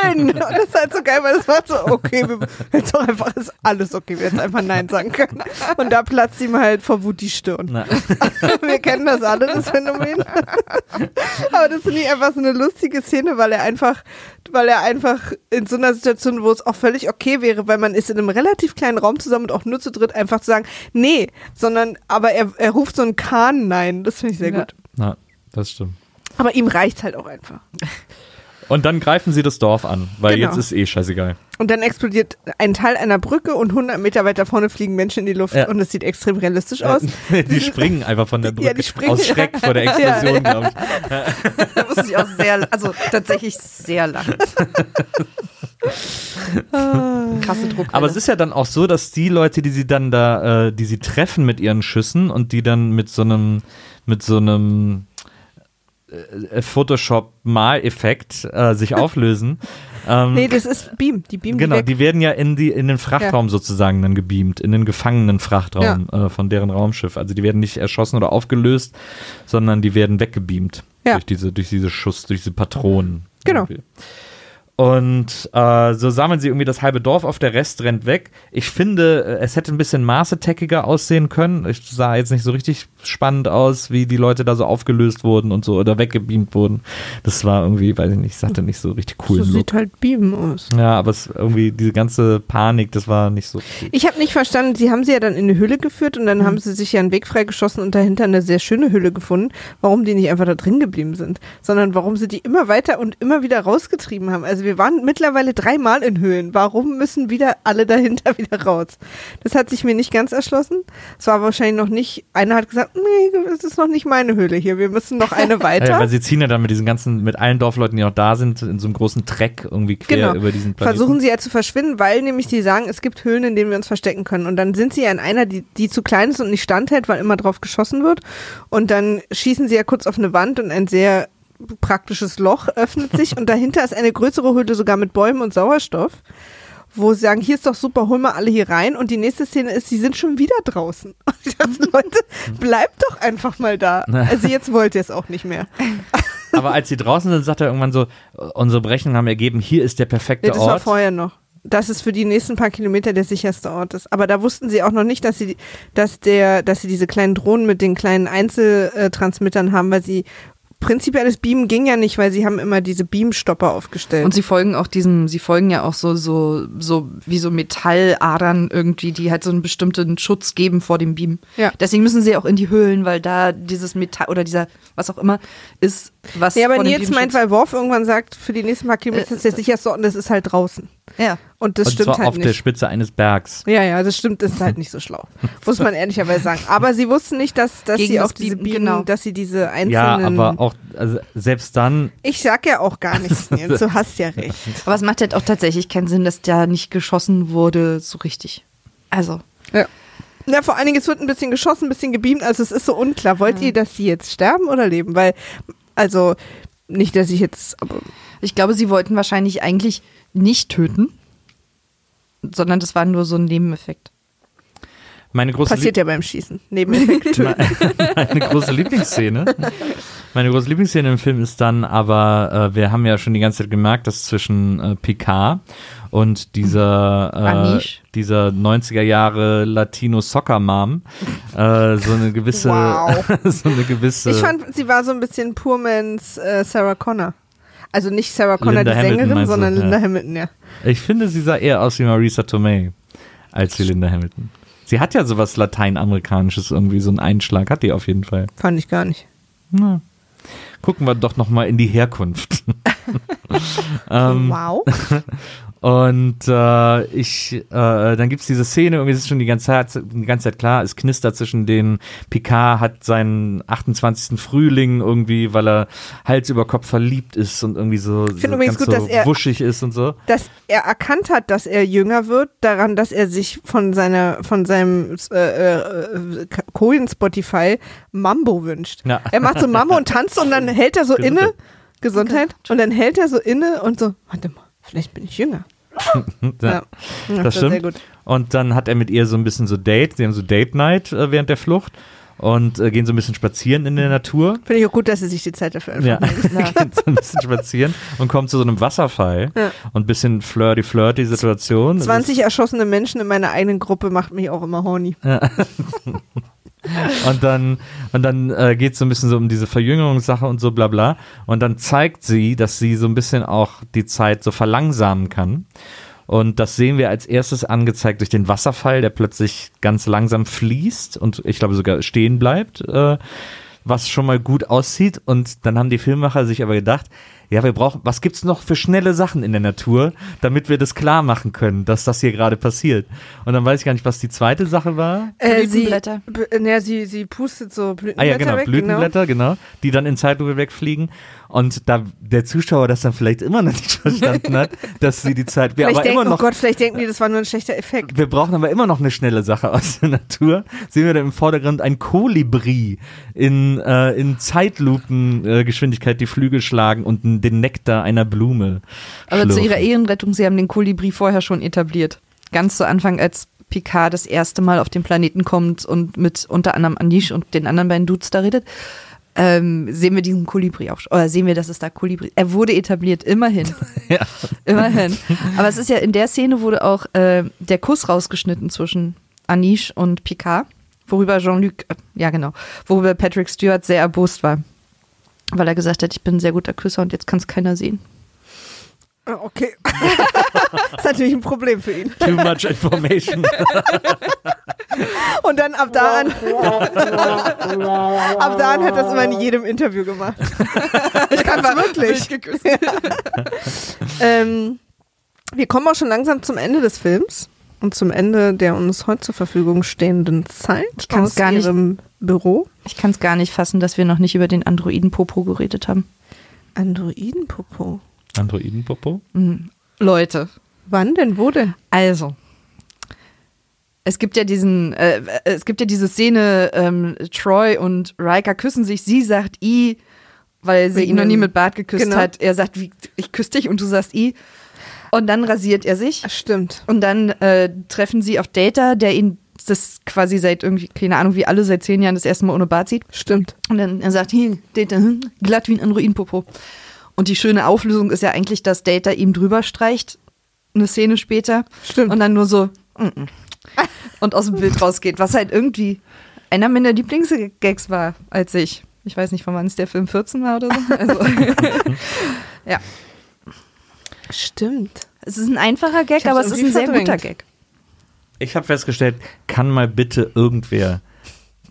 Und das ist halt so geil, weil das war so, okay, wir, jetzt doch einfach, ist alles okay, wir jetzt einfach nein sagen können. Und da platzt ihm halt vor Wut die Stirn. Na, [LAUGHS] Wir kennen das alle, das Phänomen. Aber das finde ich einfach so eine lustige Szene, weil er einfach, weil er einfach in so einer Situation, wo es auch völlig okay wäre, weil man ist in einem relativ kleinen Raum zusammen und auch nur zu dritt, einfach zu sagen, nee, sondern, aber er, er ruft so einen Kahn nein. Das finde ich sehr Ja. gut. na, das stimmt. Aber ihm reicht's halt auch einfach. Und dann greifen sie das Dorf an, weil Genau. jetzt ist eh scheißegal. Und dann explodiert ein Teil einer Brücke und 100 Meter weiter vorne fliegen Menschen in die Luft Ja. und es sieht extrem realistisch aus. [LAUGHS] die springen einfach von der [LAUGHS] Brücke Ja, die springen. aus Schreck vor der [LAUGHS] Explosion, glaube ich. Da musste ich auch sehr, also tatsächlich sehr lachen. Krasse Druck. Aber es ist ja dann auch so, dass die Leute, die sie dann da, äh, die sie treffen mit ihren Schüssen und die dann mit so einem, mit so einem äh, Photoshop-Maleffekt äh, sich [LAUGHS] auflösen. Ähm, Nee, das ist Beam. Die Beam Genau, die die werden ja in, die, in den Frachtraum sozusagen dann gebeamt, in den gefangenen Frachtraum äh, von deren Raumschiff. Also die werden nicht erschossen oder aufgelöst, sondern die werden weggebeamt Ja. durch, diese, durch diese Schuss, durch diese Patronen. Genau. Irgendwie. Und äh, so sammeln sie irgendwie das halbe Dorf auf, der Rest rennt weg. Ich finde, äh, es hätte ein bisschen maßeteckiger aussehen können. Es sah jetzt nicht so richtig spannend aus, wie die Leute da so aufgelöst wurden und so oder weggebeamt wurden. Das war irgendwie, weiß ich nicht, es hatte nicht so richtig cool. so sieht halt Beam aus. Ja, aber es irgendwie diese ganze Panik, das war nicht so. cool. Ich habe nicht verstanden, sie haben sie ja dann in eine Hülle geführt und dann Mhm. haben sie sich ja einen Weg freigeschossen und dahinter eine sehr schöne Hülle gefunden, warum die nicht einfach da drin geblieben sind, sondern warum sie die immer weiter und immer wieder rausgetrieben haben. Also wir waren mittlerweile dreimal in Höhlen. Warum müssen wieder alle dahinter [LAUGHS] wieder raus? Das hat sich mir nicht ganz erschlossen. Es war wahrscheinlich noch nicht, einer hat gesagt, nee, das ist noch nicht meine Höhle hier, wir müssen noch eine [LAUGHS] weiter. Ja, weil sie ziehen ja dann mit diesen ganzen, mit allen Dorfleuten, die noch da sind, in so einem großen Treck irgendwie quer Genau. über diesen Planeten. Versuchen sie ja zu verschwinden, weil nämlich sie sagen, es gibt Höhlen, in denen wir uns verstecken können. Und dann sind sie ja in einer, die, die zu klein ist und nicht standhält, weil immer drauf geschossen wird. Und dann schießen sie ja kurz auf eine Wand und ein sehr praktisches Loch öffnet sich und dahinter ist eine größere Höhle sogar mit Bäumen und Sauerstoff. Wo sie sagen, hier ist doch super, hol mal alle hier rein. Und die nächste Szene ist, sie sind schon wieder draußen. [LAUGHS] Und ich dachte, [LAUGHS] Leute, bleibt doch einfach mal da. Also jetzt wollt ihr es auch nicht mehr. [LAUGHS] Aber als sie draußen sind, sagt er irgendwann so, unsere Berechnungen haben ergeben, hier ist der perfekte Ja, das war Ort. vorher noch. Dass es für die nächsten paar Kilometer der sicherste Ort ist. Aber da wussten sie auch noch nicht, dass sie, dass der, dass sie diese kleinen Drohnen mit den kleinen Einzeltransmittern haben, weil sie prinzipielles Beamen ging ja nicht, weil sie haben immer diese Beamstopper aufgestellt. Und sie folgen auch diesem, sie folgen ja auch so, so, so wie so Metalladern irgendwie, die halt so einen bestimmten Schutz geben vor dem Beam. Ja. Deswegen müssen sie auch in die Höhlen, weil da dieses Metall oder dieser, was auch immer, ist, was. ja, aber Nils meint, weil Worf irgendwann sagt, für die nächsten paar Kilometer ist der sicherste Ort und das ist halt draußen. Ja. Und das und stimmt zwar halt auf nicht. der Spitze eines Bergs. Ja, ja, das stimmt, das ist halt nicht so schlau. [LAUGHS] Muss man ehrlicherweise sagen. Aber sie wussten nicht, dass, dass Gegen sie auch diese Beamen, genau. dass sie diese einzelnen. Ja, aber auch, also selbst dann, Ich sag ja auch gar nichts, Nils. Du hast ja recht. [LAUGHS] Aber es macht halt auch tatsächlich keinen Sinn, dass da nicht geschossen wurde, so richtig. Also. Ja. Ja, vor allen Dingen, es wird ein bisschen geschossen, ein bisschen gebeamt, also es ist so unklar. Wollt ihr, dass sie jetzt sterben oder leben? Weil, also, nicht, dass ich jetzt, aber Ich glaube, sie wollten wahrscheinlich eigentlich nicht töten, sondern das war nur so ein Nebeneffekt. meine große passiert ja beim Schießen. Nebeneffekt. [LAUGHS] meine große Lieblingsszene. [LAUGHS] Meine große Lieblingsszene im Film ist dann aber, äh, wir haben ja schon die ganze Zeit gemerkt, dass zwischen äh, Picard und dieser, äh, dieser 90er Jahre Latino Soccer Mom äh, so eine gewisse, Wow. [LAUGHS] so eine gewisse. ich fand, sie war so ein bisschen Purmans äh, Sarah Connor. Also nicht Sarah Connor, Linda die Hamilton Sängerin, meinst du? sondern Ja. Linda Hamilton, ja. Ich finde, sie sah eher aus wie Marisa Tomei als wie Linda Hamilton. Sie hat ja sowas Lateinamerikanisches irgendwie, so einen Einschlag hat die auf jeden Fall. Fand ich gar nicht. Na, gucken wir doch noch mal in die Herkunft. [LAUGHS] [LAUGHS] ähm, wow. [LAUGHS] Und äh, ich, äh, dann gibt's diese Szene, irgendwie ist es schon die ganze Zeit, die ganze Zeit klar, es knistert zwischen den, Picard hat seinen 28. Frühling irgendwie, weil er Hals über Kopf verliebt ist und irgendwie so, so finde übrigens ganz gut, so dass er- wuschig ist und so. dass er erkannt hat, dass er jünger wird, daran, dass er sich von seiner, von seinem äh, äh, Cohen Spotify Mambo wünscht. Ja. Er macht so Mambo und tanzt und dann hält er so [LAUGHS] inne, Gesundheit, und dann hält er so inne und so, warte mal, vielleicht bin ich jünger. [LAUGHS] Ja. Ja, Das stimmt. gut. Und dann hat er mit ihr so ein bisschen so Date, sie haben so Date Night äh, während der Flucht und äh, gehen so ein bisschen spazieren in der Natur. Finde ich auch gut, dass sie sich die Zeit dafür einfach Ja, [LAUGHS] gehen so ein bisschen spazieren und kommen zu so einem Wasserfall Ja. und ein bisschen flirty flirty Situation. Das ist- 20 erschossene Menschen in meiner eigenen Gruppe macht mich auch immer horny. [LAUGHS] [LAUGHS] Und dann, und dann äh, geht es so ein bisschen so um diese Verjüngerungssache und so bla bla. Und dann zeigt sie, dass sie so ein bisschen auch die Zeit so verlangsamen kann. Und das sehen wir als erstes angezeigt durch den Wasserfall, der plötzlich ganz langsam fließt und ich glaube sogar stehen bleibt, äh, was schon mal gut aussieht. Und dann haben die Filmemacher sich aber gedacht, ja, wir brauchen, was gibt's noch für schnelle Sachen in der Natur, damit wir das klar machen können, dass das hier gerade passiert. Und dann weiß ich gar nicht, was die zweite Sache war. Äh, sie, Blütenblätter. b- ne, sie, sie pustet so Ah Blütenblätter ja, genau, weg. Blütenblätter, genau. die dann in Zeitlupe wegfliegen. Und da der Zuschauer das dann vielleicht immer noch nicht [LAUGHS] verstanden hat, dass sie die Zeit, wir Vielleicht aber immer denken, noch oh Gott, vielleicht denken die, das war nur ein schlechter Effekt. Wir brauchen aber immer noch eine schnelle Sache aus der Natur. Sehen wir da im Vordergrund ein Kolibri in, äh, in Zeitlupengeschwindigkeit äh, Geschwindigkeit die Flügel schlagen und den Nektar einer Blume. Aber zu schlürfen. ihrer Ehrenrettung, sie haben den Kolibri vorher schon etabliert. Ganz zu Anfang, als Picard das erste Mal auf den Planeten kommt und mit unter anderem Anish und den anderen beiden Dudes da redet, ähm, sehen wir diesen Kolibri auch, schon- oder sehen wir, dass es da Kolibri, er wurde etabliert, immerhin. [LAUGHS] Ja. Immerhin. Aber es ist ja, in der Szene wurde auch äh, der Kuss rausgeschnitten zwischen Anish und Picard, worüber Jean-Luc, äh, ja genau, worüber Patrick Stewart sehr erbost war. Weil er gesagt hat, ich bin ein sehr guter Küsser und jetzt kann es keiner sehen. Ah, Okay. [LAUGHS] ist natürlich ein Problem für ihn. Too much information. [LAUGHS] Und dann ab da an, ab da an hat das immer in jedem Interview gemacht. [LAUGHS] ich kann es wirklich. ähm, wir kommen auch schon langsam zum Ende des Films und zum Ende der uns heute zur Verfügung stehenden Zeit kann's aus gar nicht- ihrem Büro. Ich kann es gar nicht fassen, dass wir noch nicht über den Androiden Popo geredet haben. Androidenpopo. Androidenpopo? Leute, Wann denn? Wo denn? also. Es gibt ja diesen, äh, es gibt ja diese Szene, ähm, Troy und Riker küssen sich, sie sagt I, weil sie Wegen ihn noch nie mit Bart geküsst Genau. hat. Er sagt, wie, ich küsse dich und du sagst I. Und dann rasiert er sich. Stimmt. Und dann äh, treffen sie auf Data, der ihn das quasi seit irgendwie, keine Ahnung, wie alle seit zehn Jahren das erste Mal ohne Bart sieht. Stimmt. Und dann er sagt, hier, Data, hm, glatt wie ein Androidenpopo. Und die schöne Auflösung ist ja eigentlich, dass Data ihm drüber streicht, eine Szene später. Stimmt. Und dann nur so, mm, mm. und aus dem Bild rausgeht, was halt irgendwie einer meiner Lieblingsgags war, als ich, ich weiß nicht, von wann es der Film 14 war oder so. Also, [LAUGHS] ja, Stimmt. es ist ein einfacher Gag, aber es ist ein sehr verdrängt. guter Gag. Ich habe festgestellt, kann mal bitte irgendwer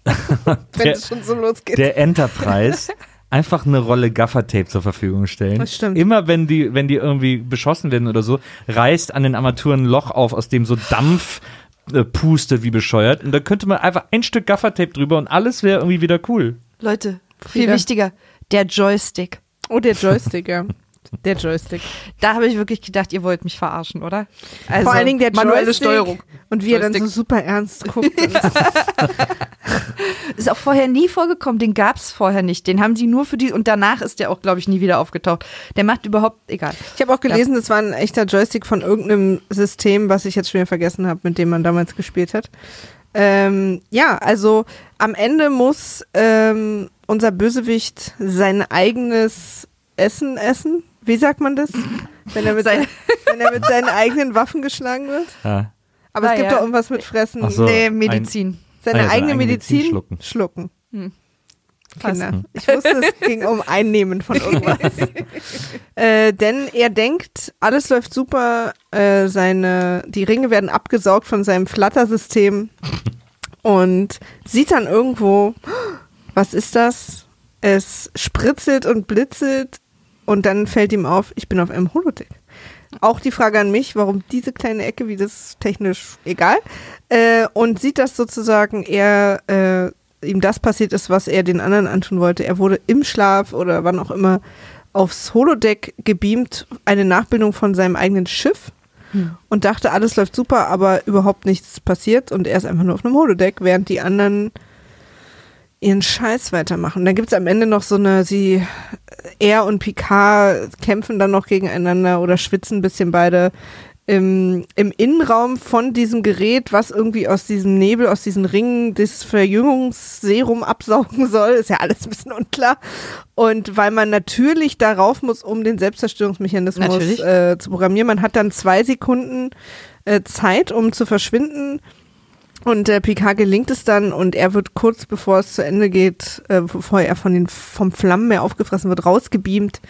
Wenn der, es schon so losgeht. der Enterprise [LAUGHS] einfach eine Rolle Gaffertape zur Verfügung stellen. Das stimmt. Immer wenn die, wenn die irgendwie beschossen werden oder so, reißt an den Armaturen ein Loch auf, aus dem so Dampf äh, pustet wie bescheuert. Und da könnte man einfach ein Stück Gaffertape drüber und alles wäre irgendwie wieder cool. Leute, viel Frieda. wichtiger, der Joystick. oh, der Joystick, ja. Der Joystick. Da habe ich wirklich gedacht, ihr wollt mich verarschen, oder? Also, Vor allen Dingen der manuelle Joystick Steuerung. Und wie er dann so Joystick. super ernst guckt. [LAUGHS] Ist auch vorher nie vorgekommen, den gab es vorher nicht. Den haben sie nur für die, und danach ist der auch, glaube ich, nie wieder aufgetaucht. Der macht überhaupt, egal. ich habe auch gelesen, das war ein echter Joystick von irgendeinem System, was ich jetzt schon wieder vergessen habe, mit dem man damals gespielt hat. Ähm, ja, also am Ende muss ähm, unser Bösewicht sein eigenes Essen essen. Wie sagt man das? Wenn er mit, Sein- wenn er mit seinen eigenen Waffen geschlagen wird? Ja. Aber es Ah, gibt ja. doch irgendwas mit Fressen. Ach so. nee, ein- Medizin. Seine Ah ja, seine eigene eigene Medizin, Medizin schlucken. schlucken. Hm. Kinder. Ich wusste, es ging um Einnehmen von irgendwas. [LAUGHS] äh, denn er denkt, alles läuft super, äh, seine, die Ringe werden abgesaugt von seinem Flattersystem und sieht dann irgendwo, was ist das? Es spritzelt und blitzelt und dann fällt ihm auf, ich bin auf einem Holodeck. Auch die Frage an mich, warum diese kleine Ecke, wie das technisch egal. Äh, und sieht das sozusagen, er äh, ihm das passiert ist, was er den anderen antun wollte. Er wurde im Schlaf oder wann auch immer aufs Holodeck gebeamt, eine Nachbildung von seinem eigenen Schiff und dachte, alles läuft super, aber überhaupt nichts passiert und er ist einfach nur auf einem Holodeck, während die anderen ihren Scheiß weitermachen. Dann gibt es am Ende noch so eine, sie, er und Picard kämpfen dann noch gegeneinander oder schwitzen ein bisschen beide im, im Innenraum von diesem Gerät, was irgendwie aus diesem Nebel, aus diesen Ringen das Verjüngungsserum absaugen soll, ist ja alles ein bisschen unklar. Und weil man natürlich darauf muss, um den Selbstzerstörungsmechanismus äh, zu programmieren, man hat dann zwei Sekunden äh, Zeit, um zu verschwinden. Und der Picard gelingt es dann und er wird kurz bevor es zu Ende geht, äh, bevor er von den vom Flammenmeer aufgefressen wird, rausgebeamt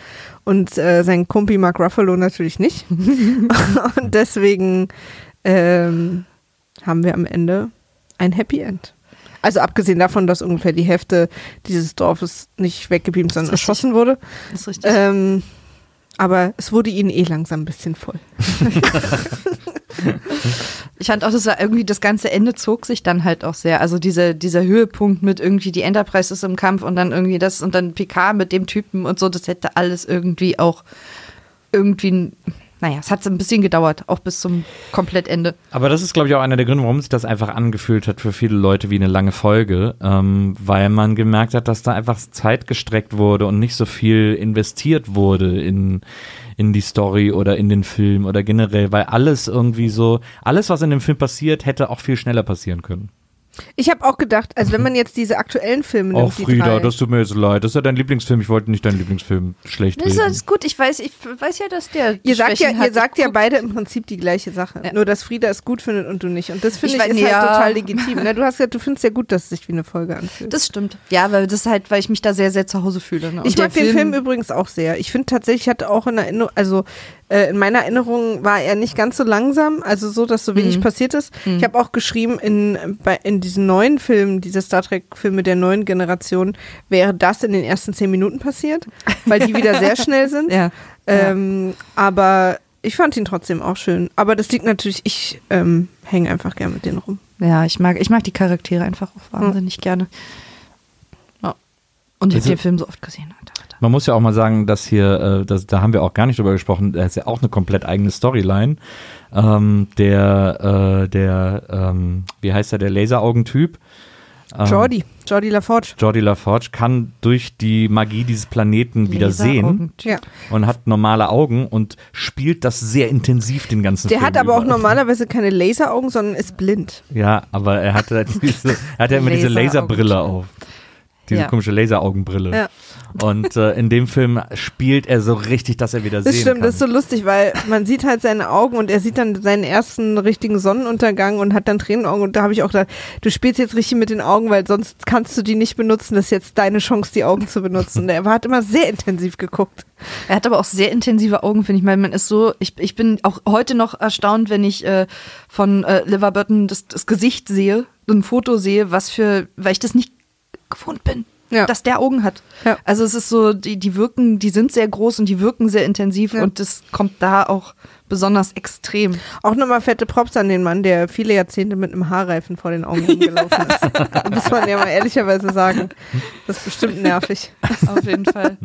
und äh, sein Kumpi Mark Ruffalo natürlich nicht. [LAUGHS] und deswegen ähm, haben wir am Ende ein Happy End. Also abgesehen davon, dass ungefähr die Hälfte dieses Dorfes nicht weggebeamt, sondern erschossen wurde. Das ist richtig. Ähm, Aber es wurde ihnen eh langsam ein bisschen voll. [LAUGHS] Ich fand auch, das war irgendwie, das ganze Ende zog sich dann halt auch sehr. Also diese, dieser Höhepunkt mit irgendwie die Enterprise ist im Kampf und dann irgendwie das und dann Picard mit dem Typen und so, das hätte alles irgendwie auch irgendwie, naja, es hat ein bisschen gedauert, auch bis zum Komplettende. Aber das ist, glaube ich, auch einer der Gründe, warum sich das einfach angefühlt hat für viele Leute wie eine lange Folge, ähm, weil man gemerkt hat, dass da einfach Zeit gestreckt wurde und nicht so viel investiert wurde in, in die Story oder in den Film oder generell, weil alles irgendwie so, alles, was in dem Film passiert, hätte auch viel schneller passieren können. Ich habe auch gedacht, also wenn man jetzt diese aktuellen Filme nimmt, die Frieda, drei, das tut mir jetzt leid. Das ist ja dein Lieblingsfilm. Ich wollte nicht deinen Lieblingsfilm schlecht Das ist reden. alles gut, ich weiß, ich weiß ja, dass der. Ihr sagt ja, Schwächen hat. ihr sagt ja beide im Prinzip die gleiche Sache. Ja. Nur, dass Frieda es gut findet und du nicht. Und das finde Ich ich, weiß- ist halt ja. total legitim. Ne? Du hast ja, du findest ja gut, dass es sich wie eine Folge anfühlt. Das stimmt. Ja, weil das halt, weil ich mich da sehr, sehr zu Hause fühle. Ne? Ich der mag den Film übrigens auch sehr. Ich finde tatsächlich, ich hatte auch in Erinnerung, also äh, in meiner Erinnerung war er nicht ganz so langsam, also so, dass so wenig Mhm. passiert ist. Ich habe auch geschrieben, in, bei, in diesen neuen Filmen, diese Star Trek-Filme der neuen Generation, wäre das in den ersten zehn Minuten passiert, weil die wieder sehr [LAUGHS] schnell sind. Ja. Ähm, aber ich fand ihn trotzdem auch schön. Aber das liegt natürlich, ich ähm, hänge einfach gern mit denen rum. Ja, ich mag, ich mag die Charaktere einfach auch wahnsinnig gerne. Ja. Und ich habe Also- den Film so oft gesehen. Man muss ja auch mal sagen, dass hier, äh, das, da haben wir auch gar nicht drüber gesprochen, da ist ja auch eine komplett eigene Storyline. Ähm, der, äh, der, ähm, wie heißt er, der Laseraugentyp? Ähm, Jordi, Jordi LaForge. Jordi LaForge kann durch die Magie dieses Planeten wieder sehen. Ja. und hat normale Augen und spielt das sehr intensiv den ganzen Der Film hat aber auch über. normalerweise keine Laseraugen, sondern ist blind. Ja, aber er hat halt [LAUGHS] diese, er hat ja immer diese. Laserbrille auf. Diese Ja. komische Laseraugenbrille. Ja. Und äh, in dem Film spielt er so richtig, dass er wieder Das sehen stimmt, kann. das ist so lustig, weil man sieht halt seine Augen und er sieht dann seinen ersten richtigen Sonnenuntergang und hat dann Tränenaugen und da habe ich auch gedacht, du spielst jetzt richtig mit den Augen, weil sonst kannst du die nicht benutzen. Das ist jetzt deine Chance, die Augen zu benutzen. Und er hat immer sehr intensiv geguckt. Er hat aber auch sehr intensive Augen, finde ich. Weil man ist so, ich, ich bin auch heute noch erstaunt, wenn ich äh, von äh, Liver Burton das, das Gesicht sehe, ein Foto sehe, was für, weil ich das nicht gewohnt bin. Ja. Dass der Augen hat. Ja. Also es ist so, die, die wirken, die sind sehr groß und die wirken sehr intensiv Ja. und das kommt da auch besonders extrem. Auch nochmal fette Props an den Mann, der viele Jahrzehnte mit einem Haarreifen vor den Augen rumgelaufen ist. [LAUGHS] Muss man ja mal ehrlicherweise sagen. Das ist bestimmt nervig. Auf jeden Fall.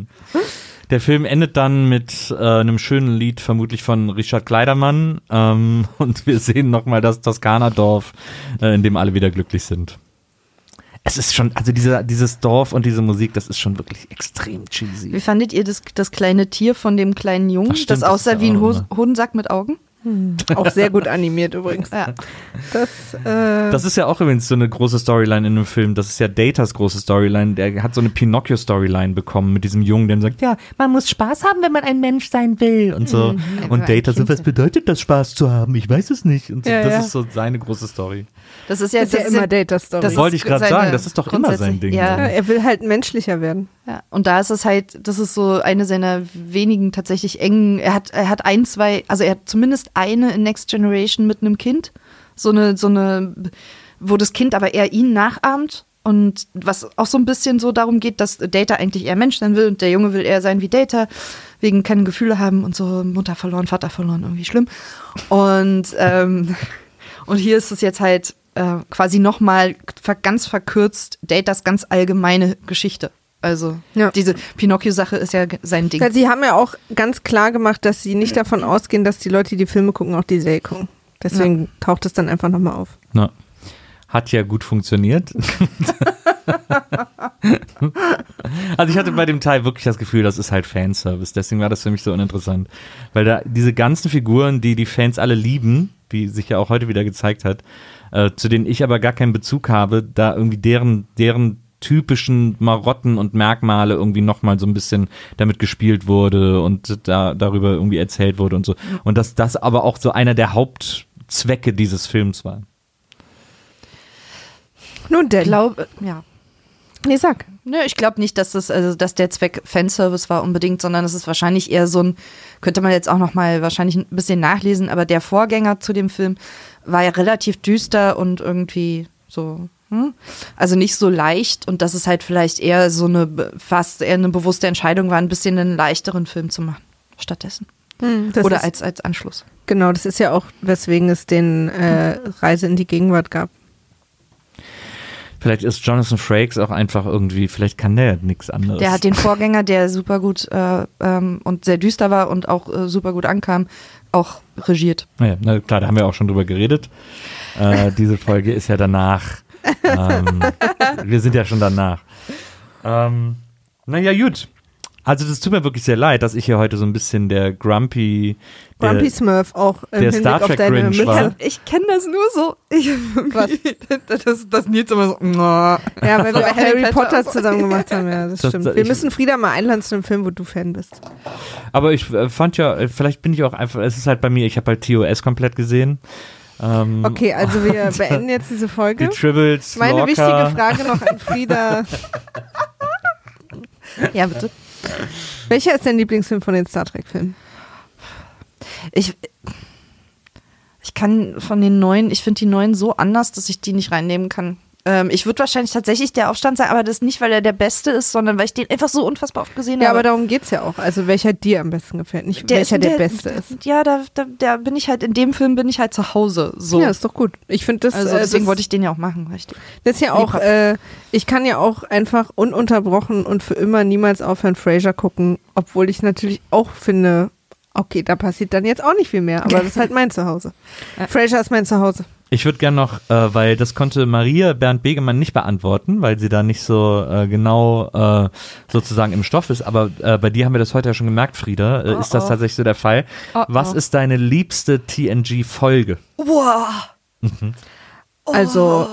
Der Film endet dann mit äh, einem schönen Lied, vermutlich von Richard Kleidermann. Ähm, [LAUGHS] und wir sehen nochmal das Toskana-Dorf, äh, in dem alle wieder glücklich sind. Es ist schon, also diese, dieses Dorf und diese Musik, das ist schon wirklich extrem cheesy. Wie fandet ihr das, das kleine Tier von dem kleinen Jungen, Ach, stimmt, das aussah wie ein? Hodensack mit Augen? Auch sehr gut animiert übrigens. Ja. Das, äh, Das ist ja auch übrigens so eine große Storyline in einem Film. Das ist ja Datas große Storyline. Der hat so eine Pinocchio-Storyline bekommen mit diesem Jungen, der sagt, ja, man muss Spaß haben, wenn man ein Mensch sein will. Und so. Mhm. Und Data so, was bedeutet das, Spaß zu haben? Ich weiß es nicht. Und so, Ja, das ja. ist so seine große Story. Das ist ja, ist ja das immer Data-Story. das Wollte ich gerade sagen, das ist doch immer sein Ding. Ja. Ja, er will halt menschlicher werden. Ja, und da ist es halt, das ist so eine seiner wenigen tatsächlich engen, er hat, er hat ein, zwei, also er hat zumindest eine in Next Generation mit einem Kind, so eine, so eine, wo das Kind aber eher ihn nachahmt und was auch so ein bisschen so darum geht, dass Data eigentlich eher Mensch sein will und der Junge will eher sein wie Data, wegen keine Gefühle haben und so Mutter verloren, Vater verloren, irgendwie schlimm. Und, ähm, [LAUGHS] und hier ist es jetzt halt äh, quasi nochmal ganz verkürzt Datas ganz allgemeine Geschichte. Also Ja. diese Pinocchio-Sache ist ja sein Ding. Ja, sie haben ja auch ganz klar gemacht, dass sie nicht davon ausgehen, dass die Leute, die die Filme gucken, auch die Serie gucken. Deswegen taucht es dann einfach nochmal auf. Na, hat ja gut funktioniert. [LAUGHS] also ich hatte bei dem Teil wirklich das Gefühl, das ist halt Fanservice. Deswegen war das für mich so uninteressant. Weil da diese ganzen Figuren, die die Fans alle lieben, wie sich ja auch heute wieder gezeigt hat, äh, zu denen ich aber gar keinen Bezug habe, da irgendwie deren, deren typischen Marotten und Merkmale irgendwie nochmal so ein bisschen damit gespielt wurde und da darüber irgendwie erzählt wurde und so. Und dass das aber auch so einer der Hauptzwecke dieses Films war. Nun. Ich glaube, ja. nee, sag. Nö, ich glaube nicht, dass das, also dass der Zweck Fanservice war unbedingt, sondern es ist wahrscheinlich eher so ein, könnte man jetzt auch noch mal wahrscheinlich ein bisschen nachlesen, aber der Vorgänger zu dem Film war ja relativ düster und irgendwie so? Also nicht so leicht und dass es halt vielleicht eher so eine, fast eher eine bewusste Entscheidung war, ein bisschen einen leichteren Film zu machen. stattdessen. Hm, Oder ist, als, als Anschluss. genau, das ist ja auch, weswegen es den äh, Reise in die Gegenwart gab. Vielleicht ist Jonathan Frakes auch einfach irgendwie, vielleicht kann der nichts anderes. Der hat den Vorgänger, der super gut äh, ähm, und sehr düster war und auch äh, super gut ankam, auch regiert. Naja, na klar, da haben wir auch schon drüber geredet. Äh, diese Folge ist ja danach. Ähm, wir sind ja schon danach. Ähm, naja, gut. Also das tut mir wirklich sehr leid, dass ich hier heute so ein bisschen der Grumpy, der, Grumpy Smurf auch im der Hinblick Star auf Trek deine Grinch Mütze. war. Ich kenne das nur so. Ich, [LAUGHS] Was? das, das Nils immer so. Ja, weil wir Harry Potter zusammen gemacht haben, ja, das, Das- stimmt. Wir ich- müssen Frieda mal einladen zu einem Film, wo du Fan bist. Aber ich äh, fand ja, äh, vielleicht bin ich auch einfach, es ist halt bei mir, ich habe halt TOS komplett gesehen. Ähm, Okay, also wir beenden jetzt diese Die Folge. Tribbles, Meine Lorca. wichtige Frage noch an Frieda. Ja, bitte. Welcher ist dein Lieblingsfilm von den Star Trek-Filmen? Ich, ich kann von den neuen, ich finde die neuen so anders, dass ich die nicht reinnehmen kann. Ähm, ich würde wahrscheinlich tatsächlich der Aufstand sein, aber das nicht, weil er der Beste ist, sondern weil ich den einfach so unfassbar oft gesehen Ja, habe. aber darum geht's ja auch. Also welcher dir am besten gefällt, nicht welcher der, Beste ist. Ja, da, da, da bin ich halt, in dem Film bin ich halt zu Hause. So. Ja, ist doch gut. Ich finde das, also äh, deswegen das, wollte ich den ja auch machen, richtig. das ist ja auch, äh, ich kann ja auch einfach ununterbrochen und für immer niemals aufhören Frasier gucken, obwohl ich natürlich auch finde, okay, da passiert dann jetzt auch nicht viel mehr, aber das ist halt [LAUGHS] mein Zuhause. Ja. Frasier ist mein Zuhause. Ich würde gerne noch, äh, weil das konnte Maria Bernd Begemann nicht beantworten, weil sie da nicht so äh, genau äh, sozusagen im Stoff ist. Aber äh, bei dir haben wir das heute ja schon gemerkt, Frieda. Äh, Oh, ist das oh. tatsächlich so der Fall? Oh, Was oh. ist deine liebste TNG-Folge? Wow. Also,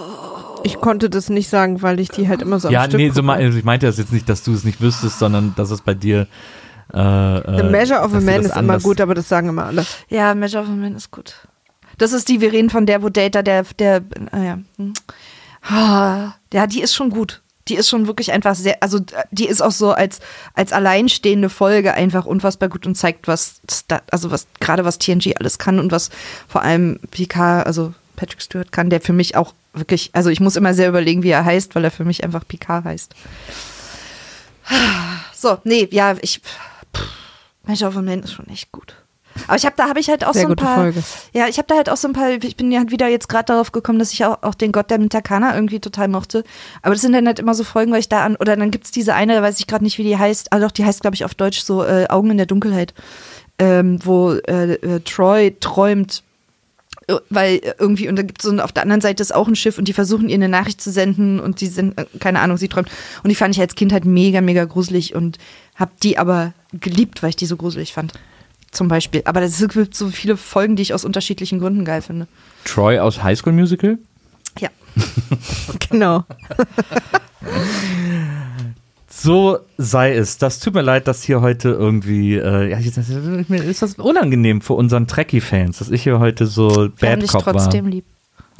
ich konnte das nicht sagen, weil ich die halt immer so am ja, Stück nee, so me ich meinte das jetzt nicht, dass du es nicht wüsstest, sondern dass es bei dir. Äh, The Measure of a Man ist immer gut, aber das sagen immer alle. Ja, Measure of a Man ist gut. Das ist die, wir reden von der, wo Data, der, der, ah ja. Hm. Ah, Ja, die ist schon gut. Die ist schon wirklich einfach sehr, also die ist auch so als, als alleinstehende Folge einfach unfassbar gut und zeigt, was, also was, gerade was TNG alles kann und was vor allem Picard, also Patrick Stewart kann, der für mich auch wirklich, also ich muss immer sehr überlegen, wie er heißt, weil er für mich einfach Picard heißt. So, nee, ja, ich, pff, Measure of a Man ist schon echt gut. Aber ich habe da habe ich halt auch Sehr so ein gute paar Folge. ja, ich habe da halt auch so ein paar, ich bin ja halt wieder jetzt gerade darauf gekommen, dass ich auch, auch den Gott der Mitakana irgendwie total mochte. Aber das sind dann halt immer so Folgen, weil ich da an, oder dann gibt's diese eine, da weiß ich gerade nicht, wie die heißt, also doch, die heißt, glaube ich, auf Deutsch so äh, Augen in der Dunkelheit, ähm, wo äh, äh, Troy träumt, äh, weil äh, irgendwie, und da gibt es so, auf der anderen Seite ist auch ein Schiff und die versuchen ihr eine Nachricht zu senden und die sind, äh, keine Ahnung, sie träumt. Und die fand ich als Kind halt mega, mega gruselig und hab die aber geliebt, weil ich die so gruselig fand. Zum Beispiel. Aber es gibt so viele Folgen, die ich aus unterschiedlichen Gründen geil finde. Troy aus High School Musical? Ja. [LAUGHS] Genau. So sei es. Das tut mir leid, dass hier heute irgendwie, äh, ja, ist das unangenehm für unseren Trekkie-Fans, dass ich hier heute so haben Bad Cop war. trotzdem lieb.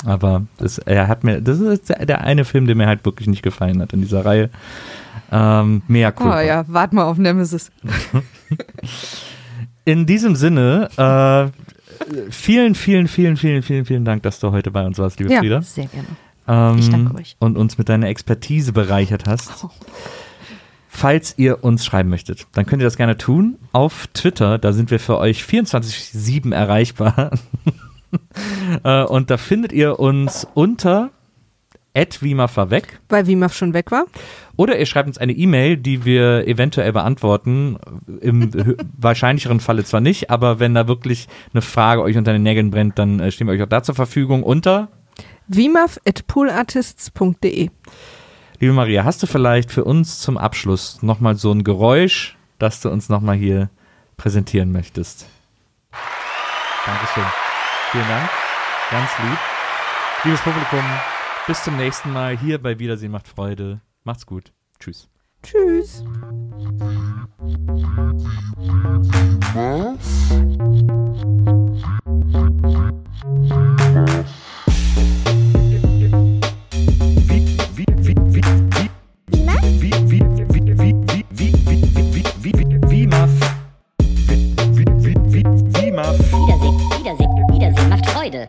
Aber das, er hat mir, das ist der, eine Film, der mir halt wirklich nicht gefallen hat in dieser Reihe. Ähm, mehr Oh cool. ja, wart mal auf Nemesis. [LAUGHS] In diesem Sinne, äh, vielen, vielen, vielen, vielen, vielen, vielen Dank, dass du heute bei uns warst, liebe Ja. Frieda. Sehr gerne. Ähm, Ich danke euch. Und uns mit deiner Expertise bereichert hast. Falls ihr uns schreiben möchtet, dann könnt ihr das gerne tun. Auf Twitter, da sind wir für euch 24-7 erreichbar. [LAUGHS] Äh, und da findet ihr uns unter @wimafaweg Weil Wimaf schon weg war. oder ihr schreibt uns eine E-Mail, die wir eventuell beantworten. Im hö- [LAUGHS] wahrscheinlicheren Falle zwar nicht, aber wenn da wirklich eine Frage euch unter den Nägeln brennt, dann äh, stehen wir euch auch da zur Verfügung unter Wimaf at poolartists.de. Liebe Maria, hast du vielleicht für uns zum Abschluss nochmal so ein Geräusch, das du uns nochmal hier präsentieren möchtest? Dankeschön. Vielen Dank. Ganz lieb. Liebes Publikum, bis zum nächsten Mal hier bei Wiedersehen macht Freude. Macht's gut. Tschüss. Tschüss. Wiedersehen, Wiedersehen, Wiedersehen macht Freude.